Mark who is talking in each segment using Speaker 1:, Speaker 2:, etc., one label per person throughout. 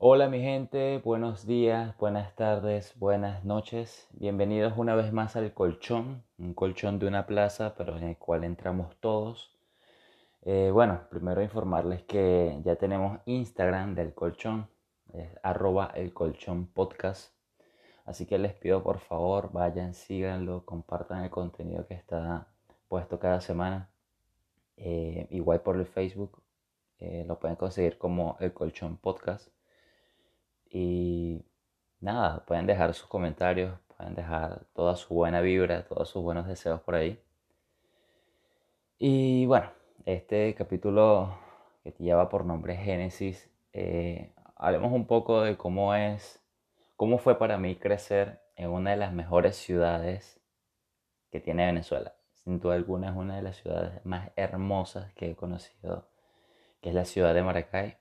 Speaker 1: Hola mi gente, buenos días, buenas tardes, buenas noches. Bienvenidos una vez más al colchón, un colchón de una plaza, pero en el cual entramos todos. Eh, bueno, primero informarles que ya tenemos Instagram del colchón, es arroba el colchón podcast. Así que les pido por favor, vayan, síganlo, compartan el contenido que está puesto cada semana. Eh, igual por el Facebook, eh, lo pueden conseguir como el colchón podcast. Y nada, pueden dejar sus comentarios, pueden dejar toda su buena vibra, todos sus buenos deseos por ahí. Y bueno, este capítulo que lleva por nombre Génesis, eh, hablemos un poco de cómo es, cómo fue para mí crecer en una de las mejores ciudades que tiene Venezuela. Sin duda alguna es una de las ciudades más hermosas que he conocido, que es la ciudad de Maracay.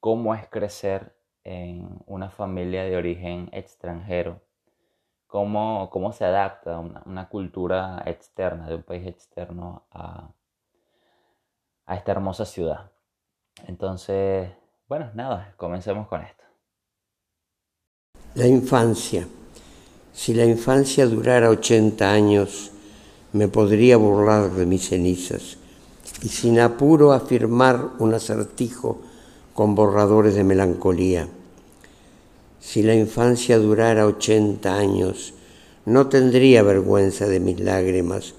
Speaker 1: Cómo es crecer en una familia de origen extranjero, cómo, cómo se adapta una, cultura externa, de un país externo a, a esta hermosa ciudad. Entonces, bueno, nada, comencemos con esto.
Speaker 2: La infancia. Si la infancia durara 80 años, me podría burlar de mis cenizas y sin apuro afirmar un acertijo con borradores de melancolía. Si la infancia durara ochenta años, no tendría vergüenza de mis lágrimas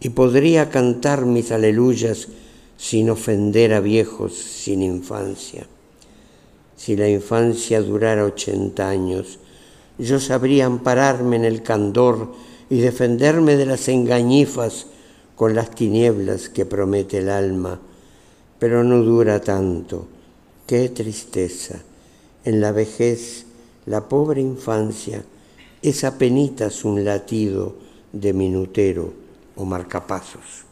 Speaker 2: y podría cantar mis aleluyas sin ofender a viejos sin infancia. Si la infancia durara ochenta años, yo sabría ampararme en el candor y defenderme de las engañifas con las tinieblas que promete el alma, pero no dura tanto Qué tristeza. En la vejez, la pobre infancia es apenas un latido de minutero o marcapasos.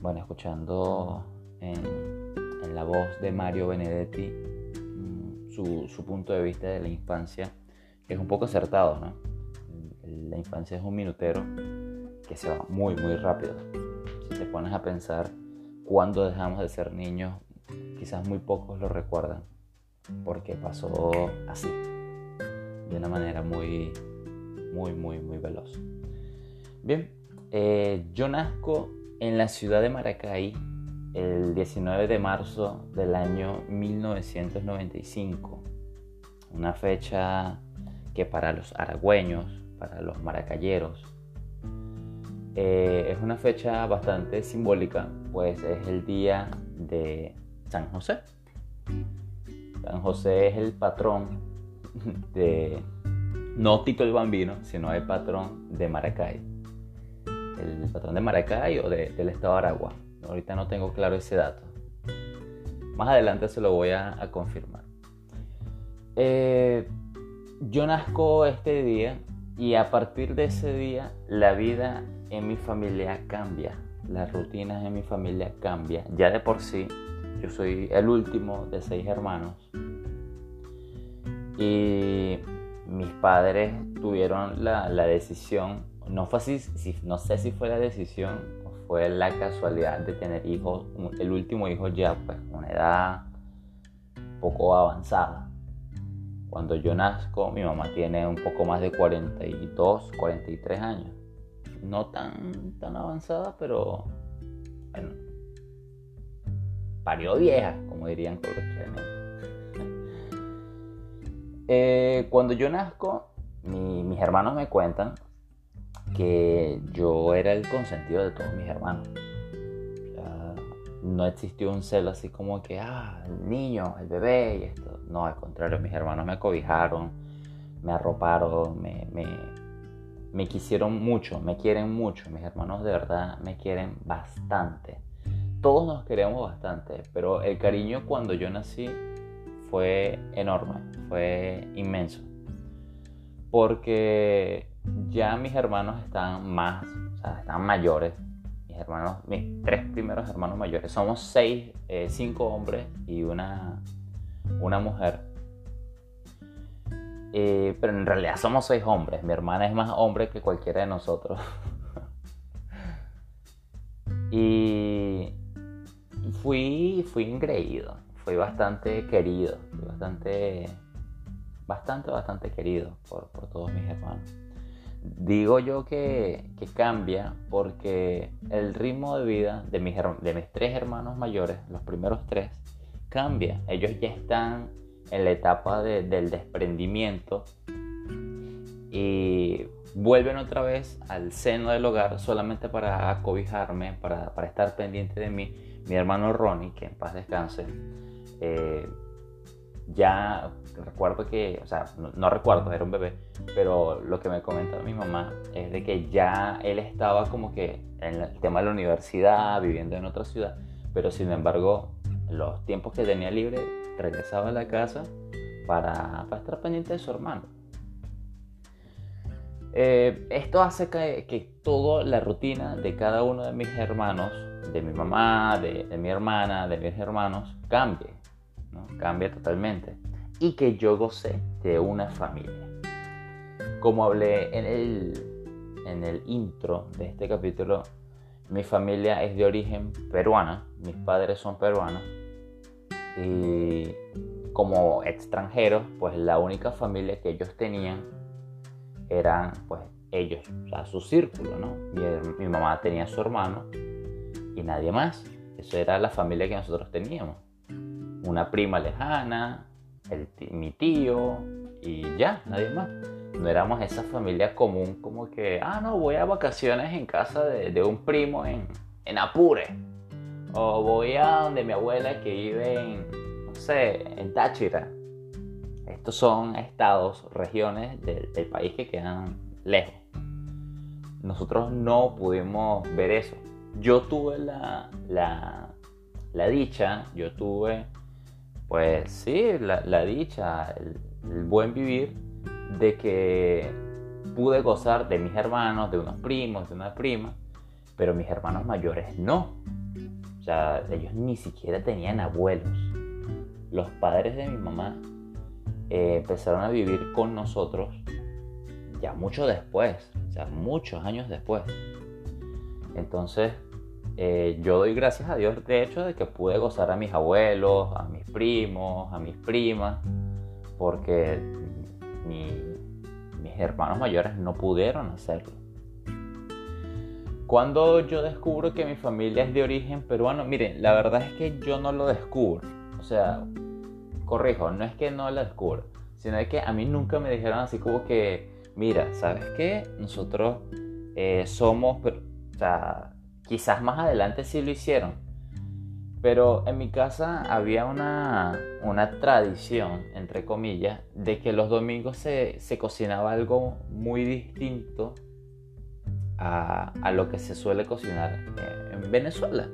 Speaker 1: Bueno, escuchando en, la voz de Mario Benedetti mm, su, su punto de vista de la infancia, es un poco acertado, ¿no? la infancia es un minutero que se va muy, muy rápido. Si te pones a pensar cuando dejamos de ser niños, quizás muy pocos lo recuerdan, porque pasó así, de una manera muy, muy, muy, muy veloz. Bien, eh, yo nazco en la ciudad de Maracay el 19 de marzo del año 1995, una fecha que para los aragüeños para los maracayeros. Eh, es una fecha bastante simbólica, pues es el día de San José. San José es el patrón de, no Tito el Bambino, sino el patrón de Maracay. El patrón de Maracay o del estado de Aragua. Ahorita no tengo claro ese dato. Más adelante se lo voy a, confirmar. Eh, yo nazco este día y a partir de ese día, la vida en mi familia cambia, las rutinas en mi familia cambian. Ya de por sí, yo soy el último de seis hermanos. Y mis padres tuvieron la, decisión, no fue así, no sé si fue la decisión o fue la casualidad de tener hijos, el último hijo ya, pues, una edad poco avanzada. Cuando yo nazco, mi mamá tiene un poco más de 42, 43 años. No tan, tan avanzada, pero bueno, parió vieja, como dirían coloquialmente. Eh, cuando yo nazco, mis hermanos me cuentan que yo era el consentido de todos mis hermanos no existió un celo así como que, ah, el niño, el bebé y esto. No, al contrario, mis hermanos me cobijaron, me arroparon, me, me, quisieron mucho, me quieren mucho. Mis hermanos de verdad me quieren bastante. Todos nos queremos bastante, pero el cariño cuando yo nací fue enorme, fue inmenso. Porque ya mis hermanos están más, o sea, están mayores, hermanos, mis tres primeros hermanos mayores. Somos seis, eh, cinco hombres y una, una mujer. Eh, pero en realidad somos seis hombres. Mi hermana es más hombre que cualquiera de nosotros. Y fui, fui ingreído, fui bastante querido, fui bastante, bastante, bastante querido por, por todos mis hermanos. Digo yo que, que, cambia porque el ritmo de vida de mis, de mis tres hermanos mayores, los primeros tres, cambia. Ellos ya están en la etapa de, del desprendimiento y vuelven otra vez al seno del hogar solamente para acobijarme, para, para estar pendiente de mí. Mi hermano Ronnie, que en paz descanse, eh, ya recuerdo que, o sea, no, recuerdo, era un bebé, pero lo que me comenta mi mamá es de que ya él estaba como que en el tema de la universidad, viviendo en otra ciudad, pero sin embargo, los tiempos que tenía libre, regresaba a la casa para, para estar pendiente de su hermano. Eh, esto hace que, que, toda la rutina de cada uno de mis hermanos, de mi mamá, de, de mi hermana, de mis hermanos, cambie. ¿no? Cambia totalmente. Y que yo gocé de una familia. Como hablé en el, en el intro de este capítulo, mi familia es de origen peruana, mis padres son peruanos. Y como extranjeros, pues la única familia que ellos tenían eran pues ellos, o sea, su círculo, ¿no? Mi, mamá tenía a su hermano y nadie más. Eso era la familia que nosotros teníamos una prima lejana, mi tío y ya, nadie más. No éramos esa familia común como que, ah, no, voy a vacaciones en casa de, un primo en, en, Apure. O voy a donde mi abuela que vive en, no sé, en Táchira. Estos son estados, regiones del, país que quedan lejos. Nosotros no pudimos ver eso. Yo tuve la, la, la dicha, yo tuve pues sí, la, dicha, el, buen vivir de que pude gozar de mis hermanos, de unos primos, de una prima, pero mis hermanos mayores no. Sea, ellos ni siquiera tenían abuelos. Los padres de mi mamá eh, empezaron a vivir con nosotros ya mucho después, o sea, muchos años después. Entonces, eh, yo doy gracias a Dios de hecho de que pude gozar a mis abuelos, a mis primos, a mis primas, porque mis hermanos mayores no pudieron hacerlo. Cuando yo descubro que mi familia es de origen peruano, miren, la verdad es que yo no lo descubro. O sea, corrijo, no es que no lo descubro, sino que a mí nunca me dijeron así como que, mira, ¿sabes qué? Nosotros eh, somos, o sea, Quizás más adelante sí lo hicieron. Pero en mi casa había una, tradición, entre comillas, de que los domingos se, cocinaba algo muy distinto a, lo que se suele cocinar en Venezuela.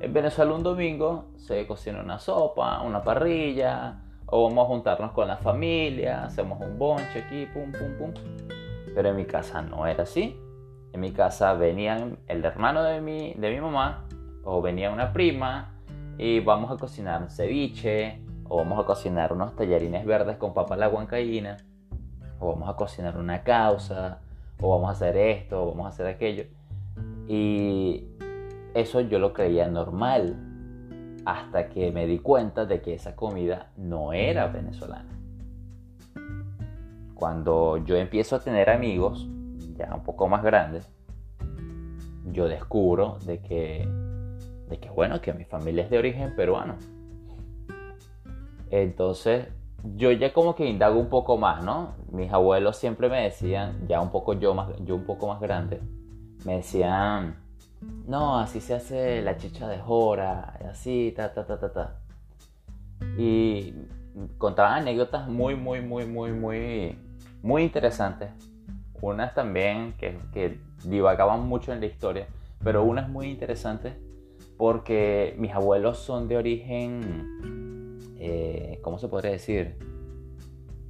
Speaker 1: En Venezuela un domingo se cocina una sopa, una parrilla, o vamos a juntarnos con la familia, hacemos un bonche aquí, pum, pum, pum. Pero en mi casa no era así en mi casa venían el hermano de mi, de mi mamá o venía una prima y vamos a cocinar un ceviche o vamos a cocinar unos tallarines verdes con papa la o vamos a cocinar una causa o vamos a hacer esto o vamos a hacer aquello. Y eso yo lo creía normal hasta que me di cuenta de que esa comida no era venezolana. Cuando yo empiezo a tener amigos ya un poco más grande, yo descubro de que, de que, bueno, que mi familia es de origen peruano. Entonces, yo ya como que indago un poco más, ¿no? Mis abuelos siempre me decían, ya un poco yo, más, yo un poco más grande, me decían, no, así se hace la chicha de jora, así, ta, ta, ta, ta, ta. Y contaban anécdotas muy, muy, muy, muy, muy, muy interesantes unas también que, que divagaban mucho en la historia, pero una es muy interesante porque mis abuelos son de origen, eh, ¿cómo se podría decir?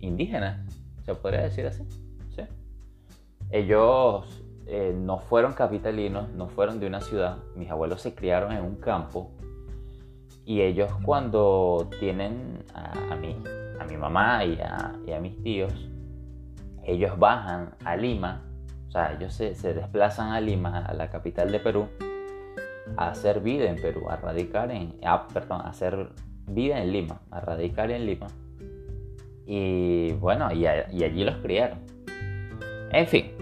Speaker 1: Indígena, se podría decir así. ¿sí? Ellos eh, no fueron capitalinos, no fueron de una ciudad, mis abuelos se criaron en un campo y ellos cuando tienen a, mí, a mi mamá y a, a mis tíos, ellos bajan a Lima, o sea, ellos se, desplazan a Lima, a la capital de Perú, a hacer vida en Perú, a radicar en, ah, perdón, a hacer vida en Lima, a radicar en Lima. Y bueno, y, allí los criaron. En fin,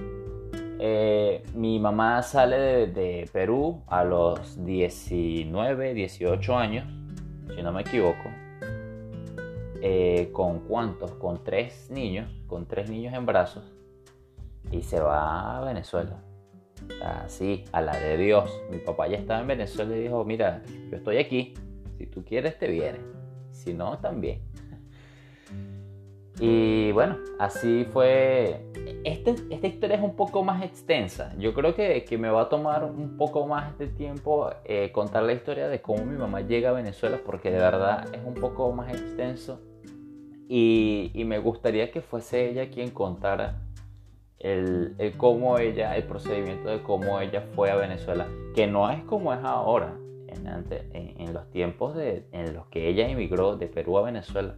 Speaker 1: eh, mi mamá sale de, Perú a los 19, 18 años, si no me equivoco. Eh, ¿Con cuántos? Con tres niños, con tres niños en brazos. Y se va a Venezuela. Así, a la de Dios. Mi papá ya estaba en Venezuela y dijo, mira, yo estoy aquí. Si tú quieres, te vienes. Si no, también. Y bueno, así fue. Este, esta historia es un poco más extensa. Yo creo que, que me va a tomar un poco más de tiempo eh, contar la historia de cómo mi mamá llega a Venezuela, porque de verdad es un poco más extenso. Y, y me gustaría que fuese ella quien contara el, el, cómo ella, el procedimiento de cómo ella fue a Venezuela, que no es como es ahora, en, en, en los tiempos de, en los que ella emigró de Perú a Venezuela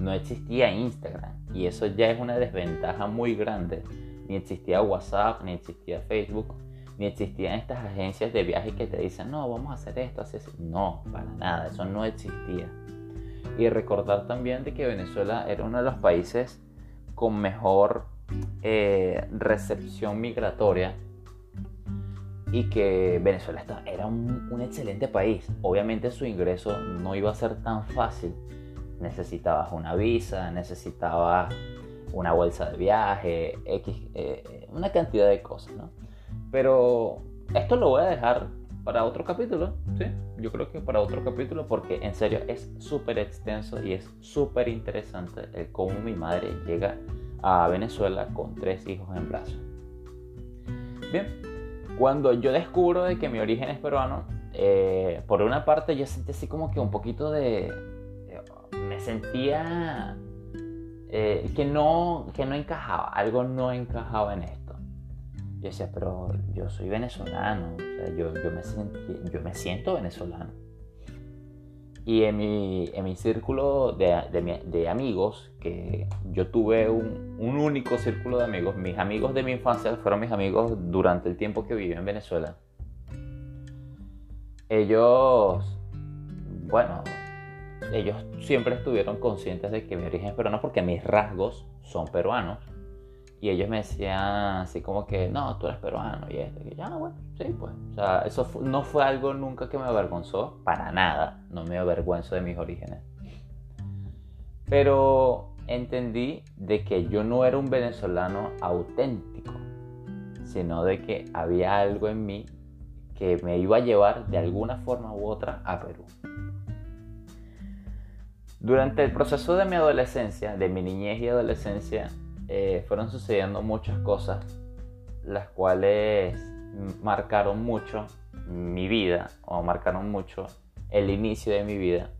Speaker 1: no existía Instagram y eso ya es una desventaja muy grande. Ni existía WhatsApp, ni existía Facebook, ni existían estas agencias de viaje que te dicen, no, vamos a hacer esto, hacer. No, para nada, eso no existía. Y recordar también de que Venezuela era uno de los países con mejor eh, recepción migratoria y que Venezuela era un, un excelente país. Obviamente su ingreso no iba a ser tan fácil necesitabas una visa, necesitabas una bolsa de viaje, X, eh, una cantidad de cosas, ¿no? Pero esto lo voy a dejar para otro capítulo, ¿sí? Yo creo que para otro capítulo porque en serio es súper extenso y es súper interesante el cómo mi madre llega a Venezuela con tres hijos en brazos. Bien, cuando yo descubro de que mi origen es peruano, eh, por una parte yo sentí así como que un poquito de, me sentía eh, que, no, que no encajaba, algo no encajaba en esto. Yo decía, pero yo soy venezolano, yo, me yo me siento venezolano. Y en mi, en mi círculo de, de, amigos, que yo tuve un, un, único círculo de amigos, mis amigos de mi infancia fueron mis amigos durante el tiempo que viví en Venezuela. Ellos, bueno, ellos siempre estuvieron conscientes de que mi origen es peruano porque mis rasgos son peruanos. Y ellos me decían así como que, no, tú eres peruano y esto. Y ya, bueno, sí, pues. O sea, eso no fue algo nunca que me avergonzó, para nada. No me avergüenzo de mis orígenes. Pero entendí de que yo no era un venezolano auténtico, sino de que había algo en mí que me iba a llevar de alguna forma u otra a Perú. Durante el proceso de mi adolescencia, de mi niñez y adolescencia, eh, fueron sucediendo muchas cosas, las cuales marcaron mucho mi vida, o marcaron mucho el inicio de mi vida,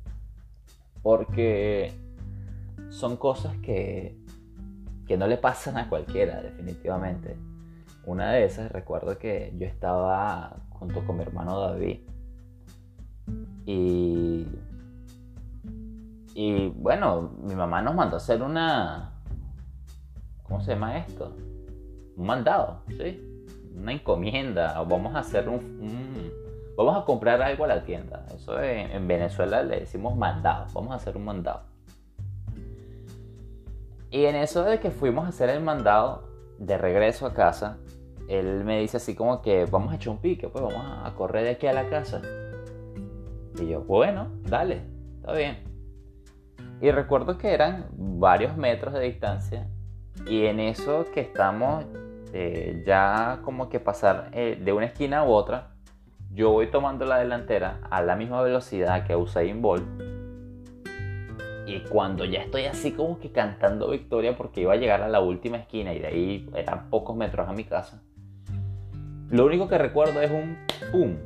Speaker 1: porque son cosas que, que no le pasan a cualquiera, definitivamente. Una de esas, recuerdo que yo estaba junto con mi hermano David, y y bueno, mi mamá nos mandó hacer una... ¿Cómo se llama esto? Un mandado, ¿sí? Una encomienda. Vamos a hacer un, Vamos a comprar algo a la tienda. Eso en, Venezuela le decimos mandado. Vamos a hacer un mandado. Y en eso de que fuimos a hacer el mandado de regreso a casa, él me dice así como que vamos a echar un pique, pues vamos a correr de aquí a la casa. Y yo, bueno, dale, está bien. Y recuerdo que eran varios metros de distancia y en eso que estamos eh, ya como que pasar eh, de una esquina a otra, yo voy tomando la delantera a la misma velocidad que Usain Bolt. Y cuando ya estoy así como que cantando victoria porque iba a llegar a la última esquina y de ahí eran pocos metros a mi casa, lo único que recuerdo es un pum,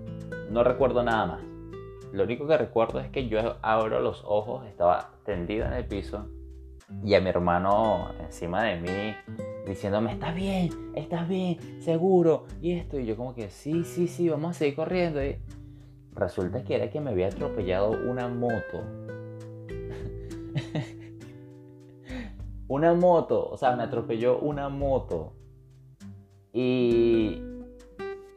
Speaker 1: no recuerdo nada más. Lo único que recuerdo es que yo abro los ojos, estaba tendido en el piso y a mi hermano encima de mí diciéndome, estás bien, estás bien, seguro, y esto, y yo como que, sí, sí, sí, vamos a seguir corriendo. Y resulta que era que me había atropellado una moto. una moto, o sea, me atropelló una moto. Y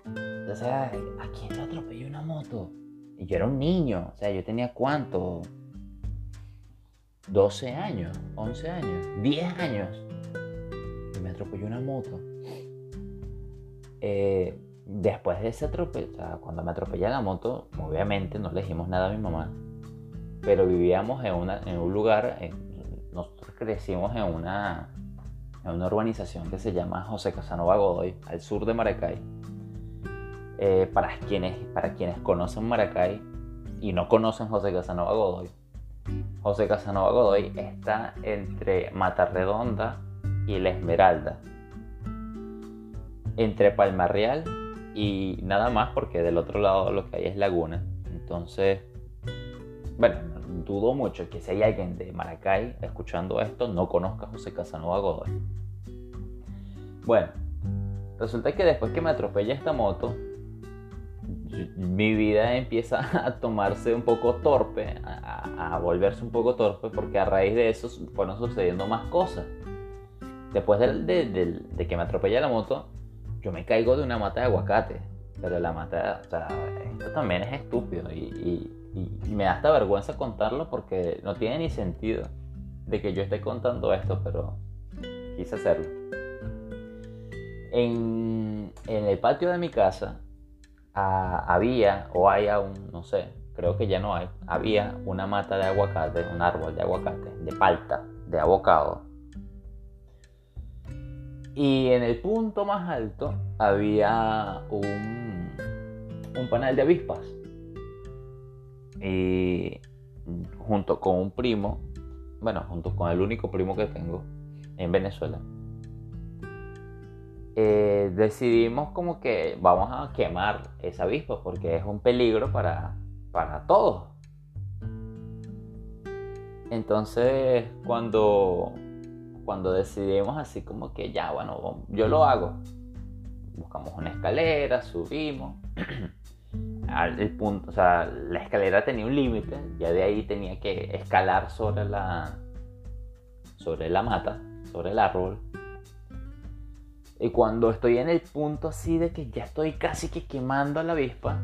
Speaker 1: entonces, ¿a quién le atropelló una moto? Y yo era un niño, o sea, yo tenía cuánto? 12 años, 11 años, 10 años. Y me atropelló una moto. Eh, después de ese atropello, sea, cuando me atropellé la moto, obviamente no le dijimos nada a mi mamá, pero vivíamos en, una, en un lugar, nosotros crecimos en una, en una urbanización que se llama José Casanova Godoy, al sur de Maracay. Eh, para, quienes, para quienes conocen Maracay y no conocen José Casanova Godoy, José Casanova Godoy está entre Matarredonda y La Esmeralda, entre Palmarreal y nada más porque del otro lado lo que hay es laguna. Entonces, bueno, dudo mucho que si hay alguien de Maracay escuchando esto no conozca a José Casanova Godoy. Bueno, resulta que después que me atropella esta moto, mi vida empieza a tomarse un poco torpe, a, volverse un poco torpe, porque a raíz de eso fueron sucediendo más cosas. Después de, que me atropella la moto, yo me caigo de una mata de aguacate. Pero la mata, o sea, esto también es estúpido y, me da hasta vergüenza contarlo porque no tiene ni sentido de que yo esté contando esto, pero quise hacerlo. En, en el patio de mi casa había o hay aún, no sé, creo que ya no hay, había una mata de aguacate, un árbol de aguacate, de palta, de abocado. Y en el punto más alto había un, un panel de avispas. Y junto con un primo, bueno, junto con el único primo que tengo en Venezuela, eh, decidimos como que vamos a quemar esa avispa porque es un peligro para, para todos. Entonces, cuando, cuando decidimos así como que ya, bueno, yo lo hago. Buscamos una escalera, subimos. el punto, o sea, la escalera tenía un límite, ya de ahí tenía que escalar sobre la sobre la mata, sobre el árbol y cuando estoy en el punto así de que ya estoy casi que quemando a la avispa,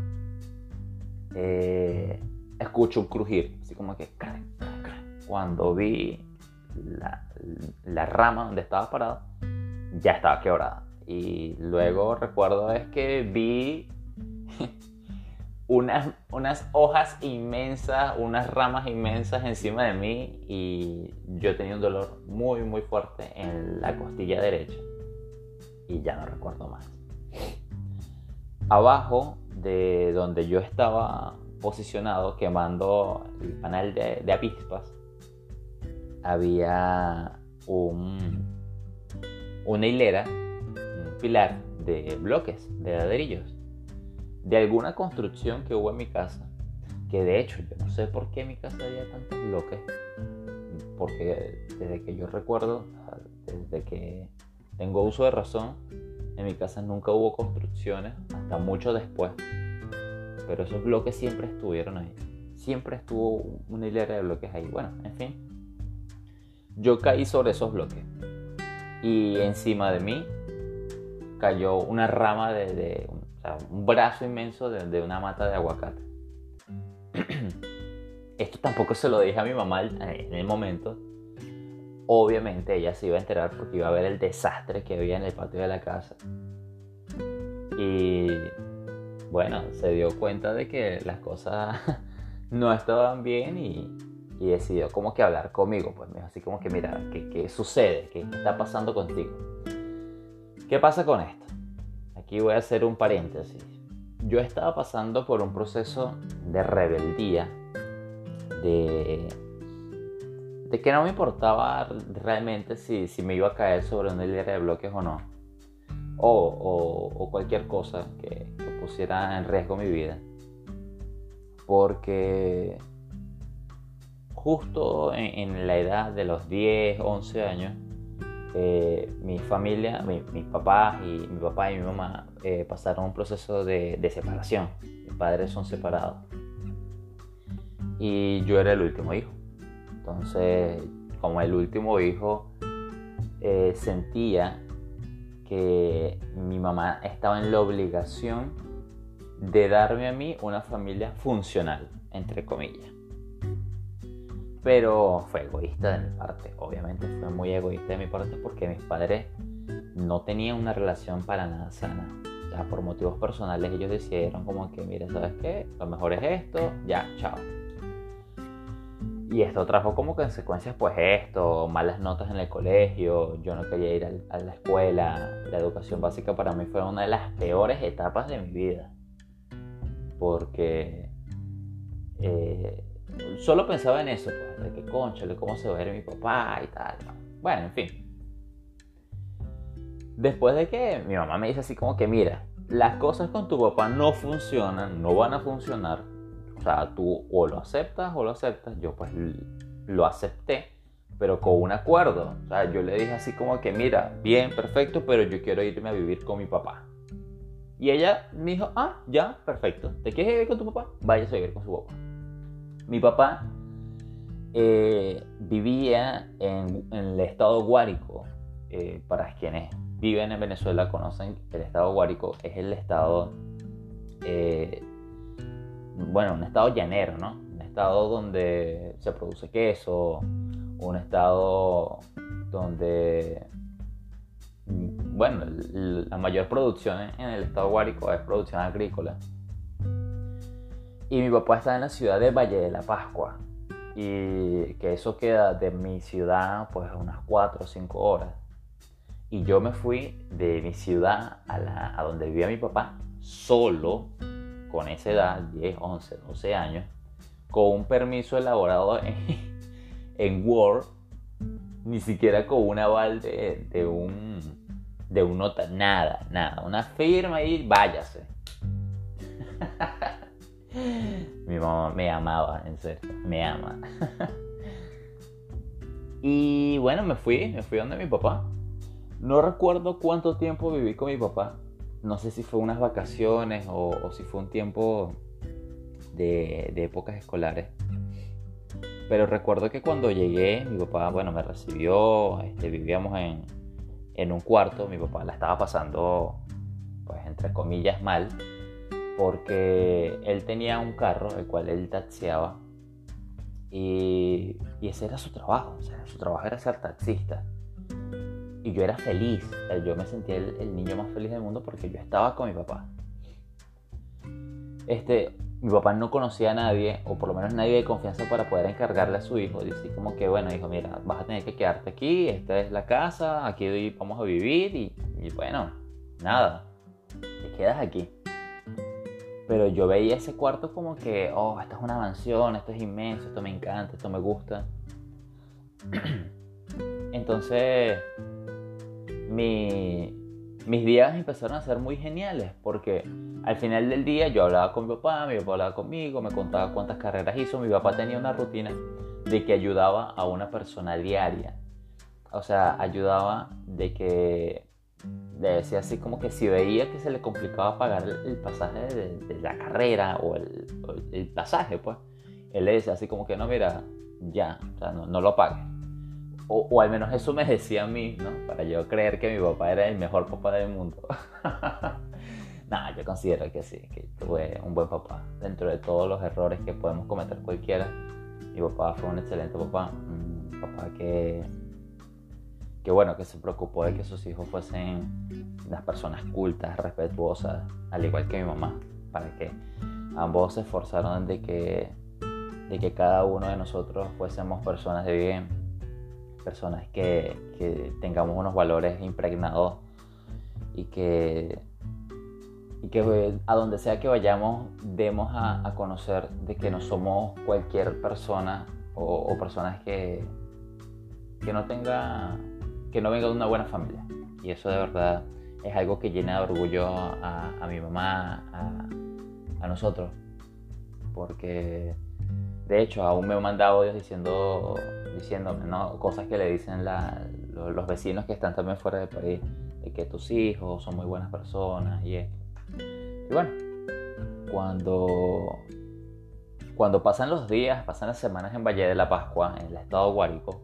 Speaker 1: eh, escucho un crujir, así como que cuando vi la, la, rama donde estaba parado, ya estaba quebrada. Y luego recuerdo es que vi unas, unas hojas inmensas, unas ramas inmensas encima de mí y yo tenía un dolor muy muy fuerte en la costilla derecha y ya no recuerdo más. Abajo de donde yo estaba posicionado quemando el panel de, avispas, había un, una hilera, un pilar de bloques, de ladrillos, de alguna construcción que hubo en mi casa, que de hecho yo no sé por qué en mi casa había tantos bloques, porque desde que yo recuerdo, desde que tengo uso de razón, en mi casa nunca hubo construcciones hasta mucho después. Pero esos bloques siempre estuvieron ahí. Siempre estuvo una hilera de bloques ahí. Bueno, en fin. Yo caí sobre esos bloques. Y encima de mí cayó una rama de, un brazo inmenso de, de una mata de aguacate. Esto tampoco se lo dije a mi mamá en el momento, obviamente ella se iba a enterar porque iba a ver el desastre que había en el patio de la casa. Y bueno, se dio cuenta de que las cosas no estaban bien y, decidió como que hablar conmigo. Pues me dijo así como que, mira, ¿qué, sucede? ¿Qué está pasando contigo? ¿Qué pasa con esto? Aquí voy a hacer un paréntesis. Yo estaba pasando por un proceso de rebeldía, de de que no me importaba realmente si, si me iba a caer sobre una hilera de bloques o no. O, o, cualquier cosa que, pusiera en riesgo mi vida. Porque justo en, la edad de los 10, 11 años, eh, mi familia, mi, mis papás y mi papá y mi mamá eh, pasaron un proceso de, de, separación. Mis padres son separados. Y yo era el último hijo. Entonces, como el último hijo, eh, sentía que mi mamá estaba en la obligación de darme a mí una familia funcional, entre comillas. Pero fue egoísta de mi parte, obviamente fue muy egoísta de mi parte porque mis padres no tenían una relación para nada sana. Ya por motivos personales ellos decidieron como que, mira, ¿sabes qué? Lo mejor es esto, ya, chao. Y esto trajo como consecuencias pues esto, malas notas en el colegio, yo no quería ir a la escuela, la educación básica para mí fue una de las peores etapas de mi vida. Porque eh, solo pensaba en eso, pues, de que concha, de cómo se va a ver mi papá y tal. Bueno, en fin. Después de que mi mamá me dice así como que, mira, las cosas con tu papá no funcionan, no van a funcionar, o sea, tú o lo aceptas o lo aceptas. Yo pues lo acepté, pero con un acuerdo. O sea, yo le dije así como que, mira, bien, perfecto, pero yo quiero irme a vivir con mi papá. Y ella me dijo, ah, ya, perfecto. ¿Te quieres vivir con tu papá? Váyase a vivir con su papá. Mi papá eh, vivía en, el estado Guárico. Eh, para quienes viven en Venezuela conocen el estado Guárico. Es el estado eh, bueno, un estado llanero, ¿no? Un estado donde se produce queso, un estado donde, bueno, la mayor producción en el estado Guárico es producción agrícola. Y mi papá está en la ciudad de Valle de la Pascua. Y que eso queda de mi ciudad pues unas 4 o 5 horas. Y yo me fui de mi ciudad a, la, a donde vivía mi papá solo con esa edad, 10, 11, 12 años, con un permiso elaborado en, Word, ni siquiera con un aval de, un de un nota, nada, nada, una firma y váyase. Mi mamá me amaba, en serio, me ama. y bueno, me fui, me fui donde mi papá. No recuerdo cuánto tiempo viví con mi papá, no sé si fue unas vacaciones o, si fue un tiempo de, épocas escolares. Pero recuerdo que cuando llegué, mi papá, bueno, me recibió, este, vivíamos en, en un cuarto, mi papá la estaba pasando, pues entre comillas, mal, porque él tenía un carro, el cual él taxiaba, y, y ese era su trabajo, su trabajo era ser taxista. Y yo era feliz, yo me sentía el, niño más feliz del mundo porque yo estaba con mi papá. Este, mi papá no conocía a nadie, o por lo menos nadie de confianza para poder encargarle a su hijo. Dice como que, bueno, hijo, mira, vas a tener que quedarte aquí, esta es la casa, aquí vamos a vivir y, y bueno, nada, te quedas aquí. Pero yo veía ese cuarto como que, oh, esta es una mansión, esto es inmenso, esto me encanta, esto me gusta. Entonces, mis días empezaron a ser muy geniales porque al final del día yo hablaba con mi papá, mi papá hablaba conmigo, me contaba cuántas carreras hizo, mi papá tenía una rutina de que ayudaba a una persona diaria. O sea, ayudaba de que le decía así como que si veía que se le complicaba pagar el, pasaje de, la carrera o el, pasaje, pues, él le decía así como que no, mira, ya, o sea, no, no lo pagues o, al menos eso me decía a mí, ¿no? Para yo creer que mi papá era el mejor papá del mundo. Nada, yo considero que sí, que tuve un buen papá. Dentro de todos los errores que podemos cometer cualquiera, mi papá fue un excelente papá. Un papá que, que bueno, que se preocupó de que sus hijos fuesen unas personas cultas, respetuosas, al igual que mi mamá, para que ambos se esforzaron de que, de que cada uno de nosotros fuésemos personas de bien personas que, tengamos unos valores impregnados y que, y que eh, a donde sea que vayamos demos a, conocer de que no somos cualquier persona o, personas que, que no tenga que no venga de una buena familia. Y eso de verdad es algo que llena de orgullo a, mi mamá a, a nosotros porque de hecho, aún me han mandado audios diciendo, diciéndome ¿no? cosas que le dicen los, vecinos que están también fuera del país, de que tus hijos son muy buenas personas y esto. Y bueno, cuando, cuando pasan los días, pasan las semanas en Valle de la Pascua, en el estado Guárico,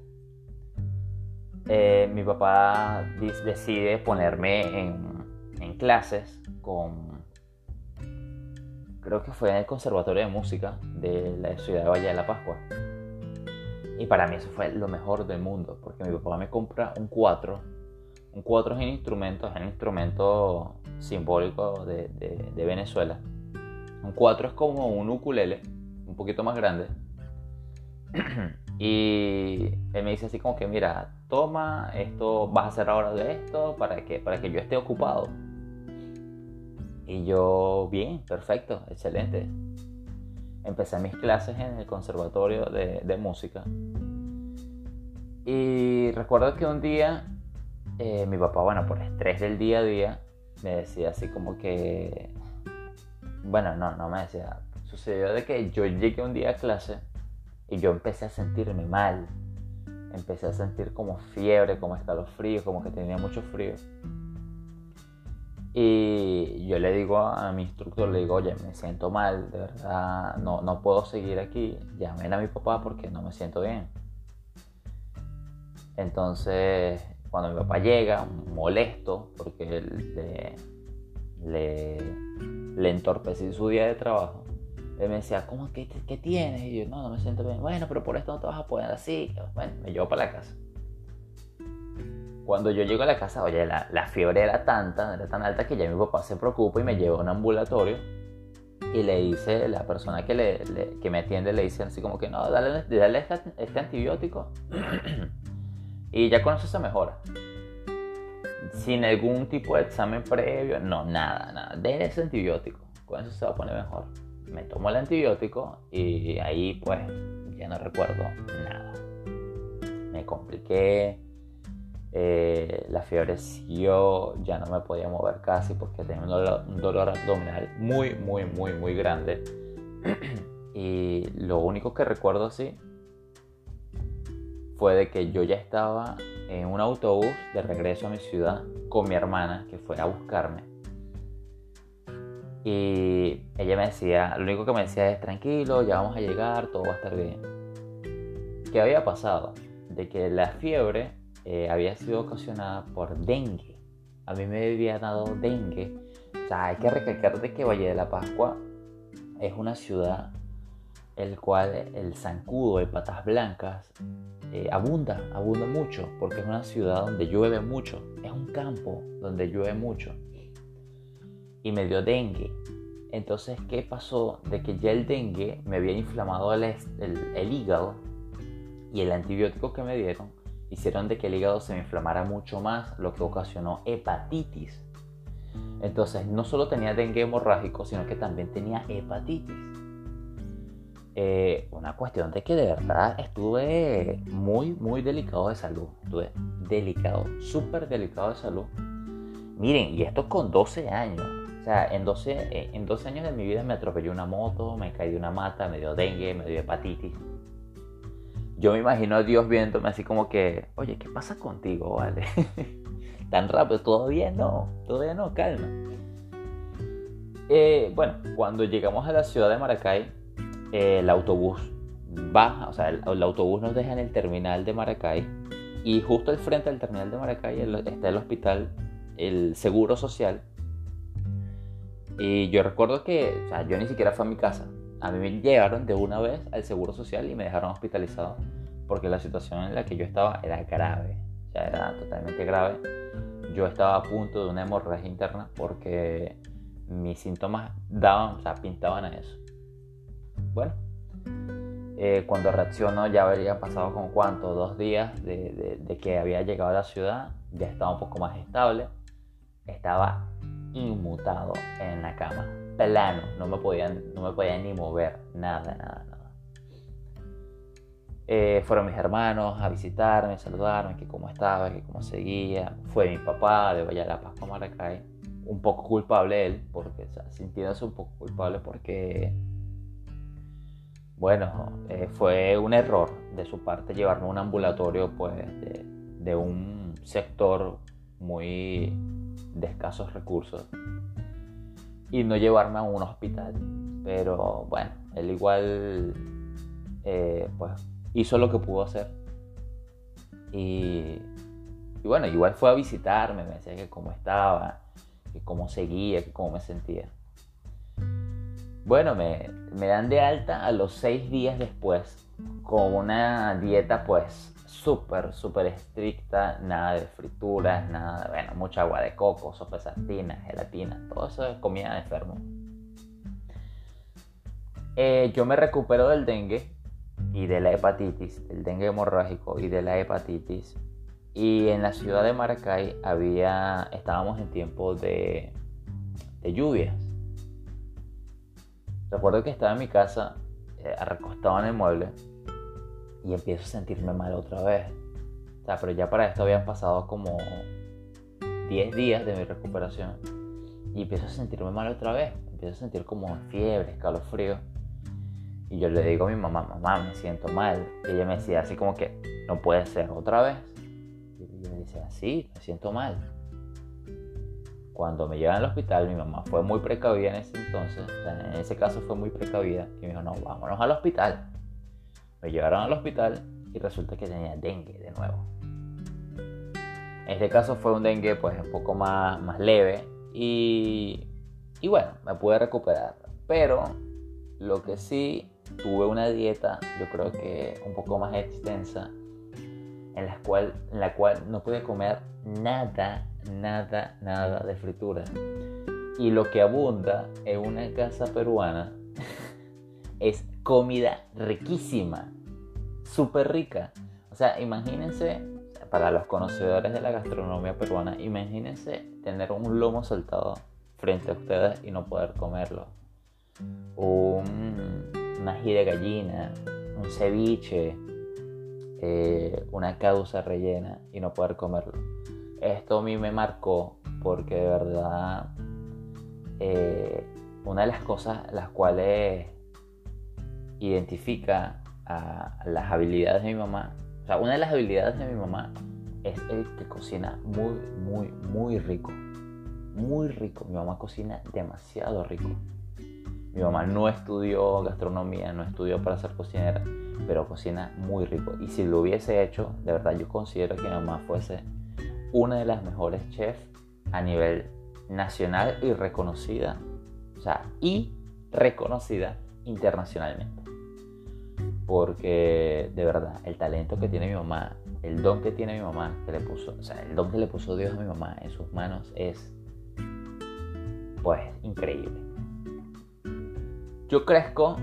Speaker 1: eh, mi papá decide ponerme en, en clases con creo que fue en el Conservatorio de Música de la ciudad de Valle de la Pascua. Y para mí eso fue lo mejor del mundo, porque mi papá me compra un 4. Un 4 es un instrumento, es un instrumento simbólico de, de Venezuela. Un 4 es como un ukulele, un poquito más grande. y él me dice así como que, mira, toma, esto, vas a hacer ahora de esto para que, para que yo esté ocupado. Y yo, bien, perfecto, excelente. Empecé mis clases en el conservatorio de, música. Y recuerdo que un día eh, mi papá, bueno, por estrés del día a día, me decía así como que, bueno, no, no me decía, sucedió de que yo llegué un día a clase y yo empecé a sentirme mal. Empecé a sentir como fiebre, como escalofrío, como que tenía mucho frío. Y yo le digo a mi instructor, le digo, oye, me siento mal, de verdad, no, no puedo seguir aquí. Llamen a mi papá porque no me siento bien. Entonces, cuando mi papá llega, molesto, porque le, le, le entorpecí su día de trabajo, él me decía, ¿cómo que qué tienes? Y yo, no, no me siento bien. Bueno, pero por esto no te vas a poder así. Bueno, me llevo para la casa. Cuando yo llego a la casa, oye, la, fiebre era tanta, era tan alta que ya mi papá se preocupa y me lleva a un ambulatorio y le dice, la persona que, le, que me atiende le dice así como que no, dale, dale este, este antibiótico y ya con eso se mejora. Sin algún tipo de examen previo, no, nada, nada. Dale ese antibiótico, con eso se va a poner mejor. Me tomo el antibiótico y ahí pues ya no recuerdo nada. Me compliqué eh, la fiebre siguió, ya no me podía mover casi porque tenía un dolor, abdominal muy, muy, muy, muy grande. y lo único que recuerdo así fue de que yo ya estaba en un autobús de regreso a mi ciudad con mi hermana que fue a buscarme. Y ella me decía, lo único que me decía es tranquilo, ya vamos a llegar, todo va a estar bien. ¿Qué había pasado? De que la fiebre eh, había sido ocasionada por dengue. A mí me había dado dengue. O sea, hay que recalcar de que Valle de la Pascua es una ciudad el cual el zancudo de patas blancas eh, abunda, abunda mucho, porque es una ciudad donde llueve mucho, es un campo donde llueve mucho. Y me dio dengue. Entonces, ¿qué pasó? De que ya el dengue me había inflamado el, el hígado y el antibiótico que me dieron hicieron de que el hígado se me inflamara mucho más, lo que ocasionó hepatitis. Entonces no solo tenía dengue hemorrágico, sino que también tenía hepatitis. Eh, una cuestión de que de verdad estuve muy, muy delicado de salud. Estuve delicado, súper delicado de salud. Miren, y esto con 12 años. O sea, en 12, eh, en 12 años de mi vida me atropelló una moto, me caí de una mata, me dio dengue, me dio hepatitis yo me imagino a Dios viéndome así como que, oye, ¿qué pasa contigo, vale? Tan rápido, todavía no, todavía no, calma. Eh, bueno, cuando llegamos a la ciudad de Maracay, eh, el autobús baja, o sea, el, autobús nos deja en el terminal de Maracay y justo al frente del terminal de Maracay está el hospital, el Seguro Social. Y yo recuerdo que, o sea, yo ni siquiera fui a mi casa, a mí me llevaron de una vez al Seguro Social y me dejaron hospitalizado porque la situación en la que yo estaba era grave, sea, era totalmente grave. Yo estaba a punto de una hemorragia interna porque mis síntomas daban, o sea, pintaban a eso. Bueno, eh, cuando reaccionó ya habría pasado como cuánto, dos días de que había llegado a la ciudad, ya estaba un poco más estable, estaba inmutado en la cama plano, no me podían, no me podían ni mover, nada, nada, nada. Eh, fueron mis hermanos a visitarme, saludarme, que cómo estaba, que cómo seguía. Fue mi papá de Valle de la Paz Maracay, un poco culpable él, porque, o sea, sintiéndose un poco culpable porque, bueno, eh, fue un error de su parte llevarme a un ambulatorio, pues, de, de un sector muy de escasos recursos y no llevarme a un hospital. Pero bueno, él igual eh, pues hizo lo que pudo hacer. Y, bueno, igual fue a visitarme, me decía que cómo estaba, que cómo seguía, que cómo me sentía. Bueno, me dan de alta a los seis días después con una dieta pues súper, súper estricta, nada de frituras, nada, bueno, mucha agua de coco, sopa gelatina, todo eso es comida de enfermo. Eh, yo me recupero del dengue y de la hepatitis, del dengue hemorrágico y de la hepatitis. Y en la ciudad de Maracay había, estábamos en tiempo de, de lluvias. Recuerdo que estaba en mi casa, eh, recostado en el mueble, y empiezo a sentirme mal otra vez. O sea, pero ya para esto habían pasado como 10 días de mi recuperación y empiezo a sentirme mal otra vez. Empiezo a sentir como fiebre, escalofrío. Y yo le digo a mi mamá, mamá, me siento mal. Y ella me decía así como que, no puede ser otra vez. Y yo le decía, sí, me siento mal. Cuando me llevan al hospital, mi mamá fue muy precavida en ese entonces, o sea, en ese caso fue muy precavida, y me dijo, no, vámonos al hospital. Me llevaron al hospital y resulta que tenía dengue de nuevo. En este caso fue un dengue pues un poco más, más leve y, y bueno, me pude recuperar. Pero lo que sí tuve una dieta, yo creo que un poco más extensa, en la cual, en la cual no pude comer nada, nada, nada de fritura. Y lo que abunda en una casa peruana es comida riquísima, súper rica. O sea, imagínense, para los conocedores de la gastronomía peruana, imagínense tener un lomo saltado frente a ustedes y no poder comerlo. Un, una ají de gallina, un ceviche, eh, una causa rellena y no poder comerlo. Esto a mí me marcó porque de verdad eh, una de las cosas las cuales identifica a las habilidades de mi mamá, o sea, una de las habilidades de mi mamá es el que cocina muy, muy, muy rico. Muy rico. Mi mamá cocina demasiado rico. Mi mamá no estudió gastronomía, no estudió para ser cocinera, pero cocina muy rico. Y si lo hubiese hecho, de verdad yo considero que mi mamá fuese una de las mejores chefs a nivel nacional y reconocida, o sea, y reconocida internacionalmente porque de verdad el talento que tiene mi mamá, el don que tiene mi mamá, que le puso, o sea, el don que le puso Dios a mi mamá en sus manos es, pues, increíble. Yo crezco,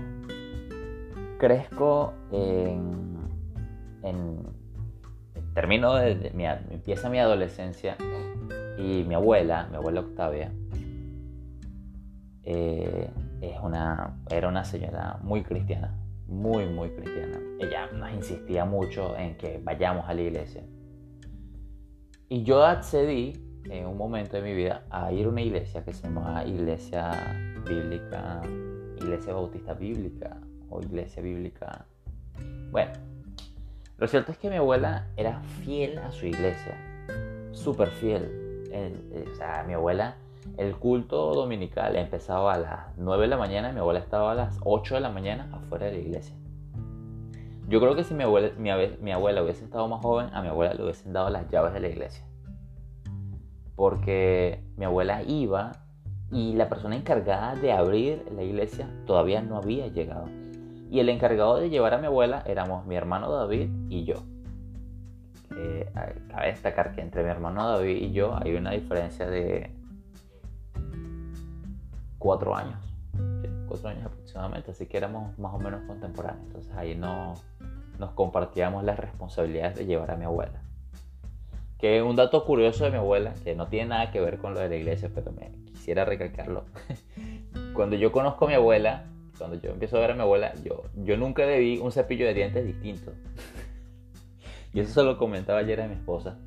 Speaker 1: crezco en, termino de, empieza mi adolescencia y mi abuela, mi abuela Octavia, eh, es una, era una señora muy cristiana, muy, muy cristiana. Ella nos insistía mucho en que vayamos a la iglesia. Y yo accedí en un momento de mi vida a ir a una iglesia que se llamaba Iglesia Bíblica, Iglesia Bautista Bíblica o Iglesia Bíblica. Bueno, lo cierto es que mi abuela era fiel a su iglesia, súper fiel. O sea, mi abuela el culto dominical empezaba a las 9 de la mañana y mi abuela estaba a las 8 de la mañana afuera de la iglesia. Yo creo que si mi abuela, mi, abuela hubiese estado más joven, a mi abuela le hubiesen dado las llaves de la iglesia. Porque mi abuela iba y la persona encargada de abrir la iglesia todavía no había llegado. Y el encargado de llevar a mi abuela éramos mi hermano David y yo. Eh, cabe destacar que entre mi hermano David y yo hay una diferencia de cuatro años, cuatro años aproximadamente, así que éramos más o menos contemporáneos. Entonces ahí no, nos compartíamos las responsabilidades de llevar a mi abuela. Que un dato curioso de mi abuela, que no tiene nada que ver con lo de la iglesia, pero me quisiera recalcarlo. Cuando yo conozco a mi abuela, cuando yo empiezo a ver a mi abuela, yo, yo nunca le vi un cepillo de dientes distinto. Y eso se lo comentaba ayer a mi esposa.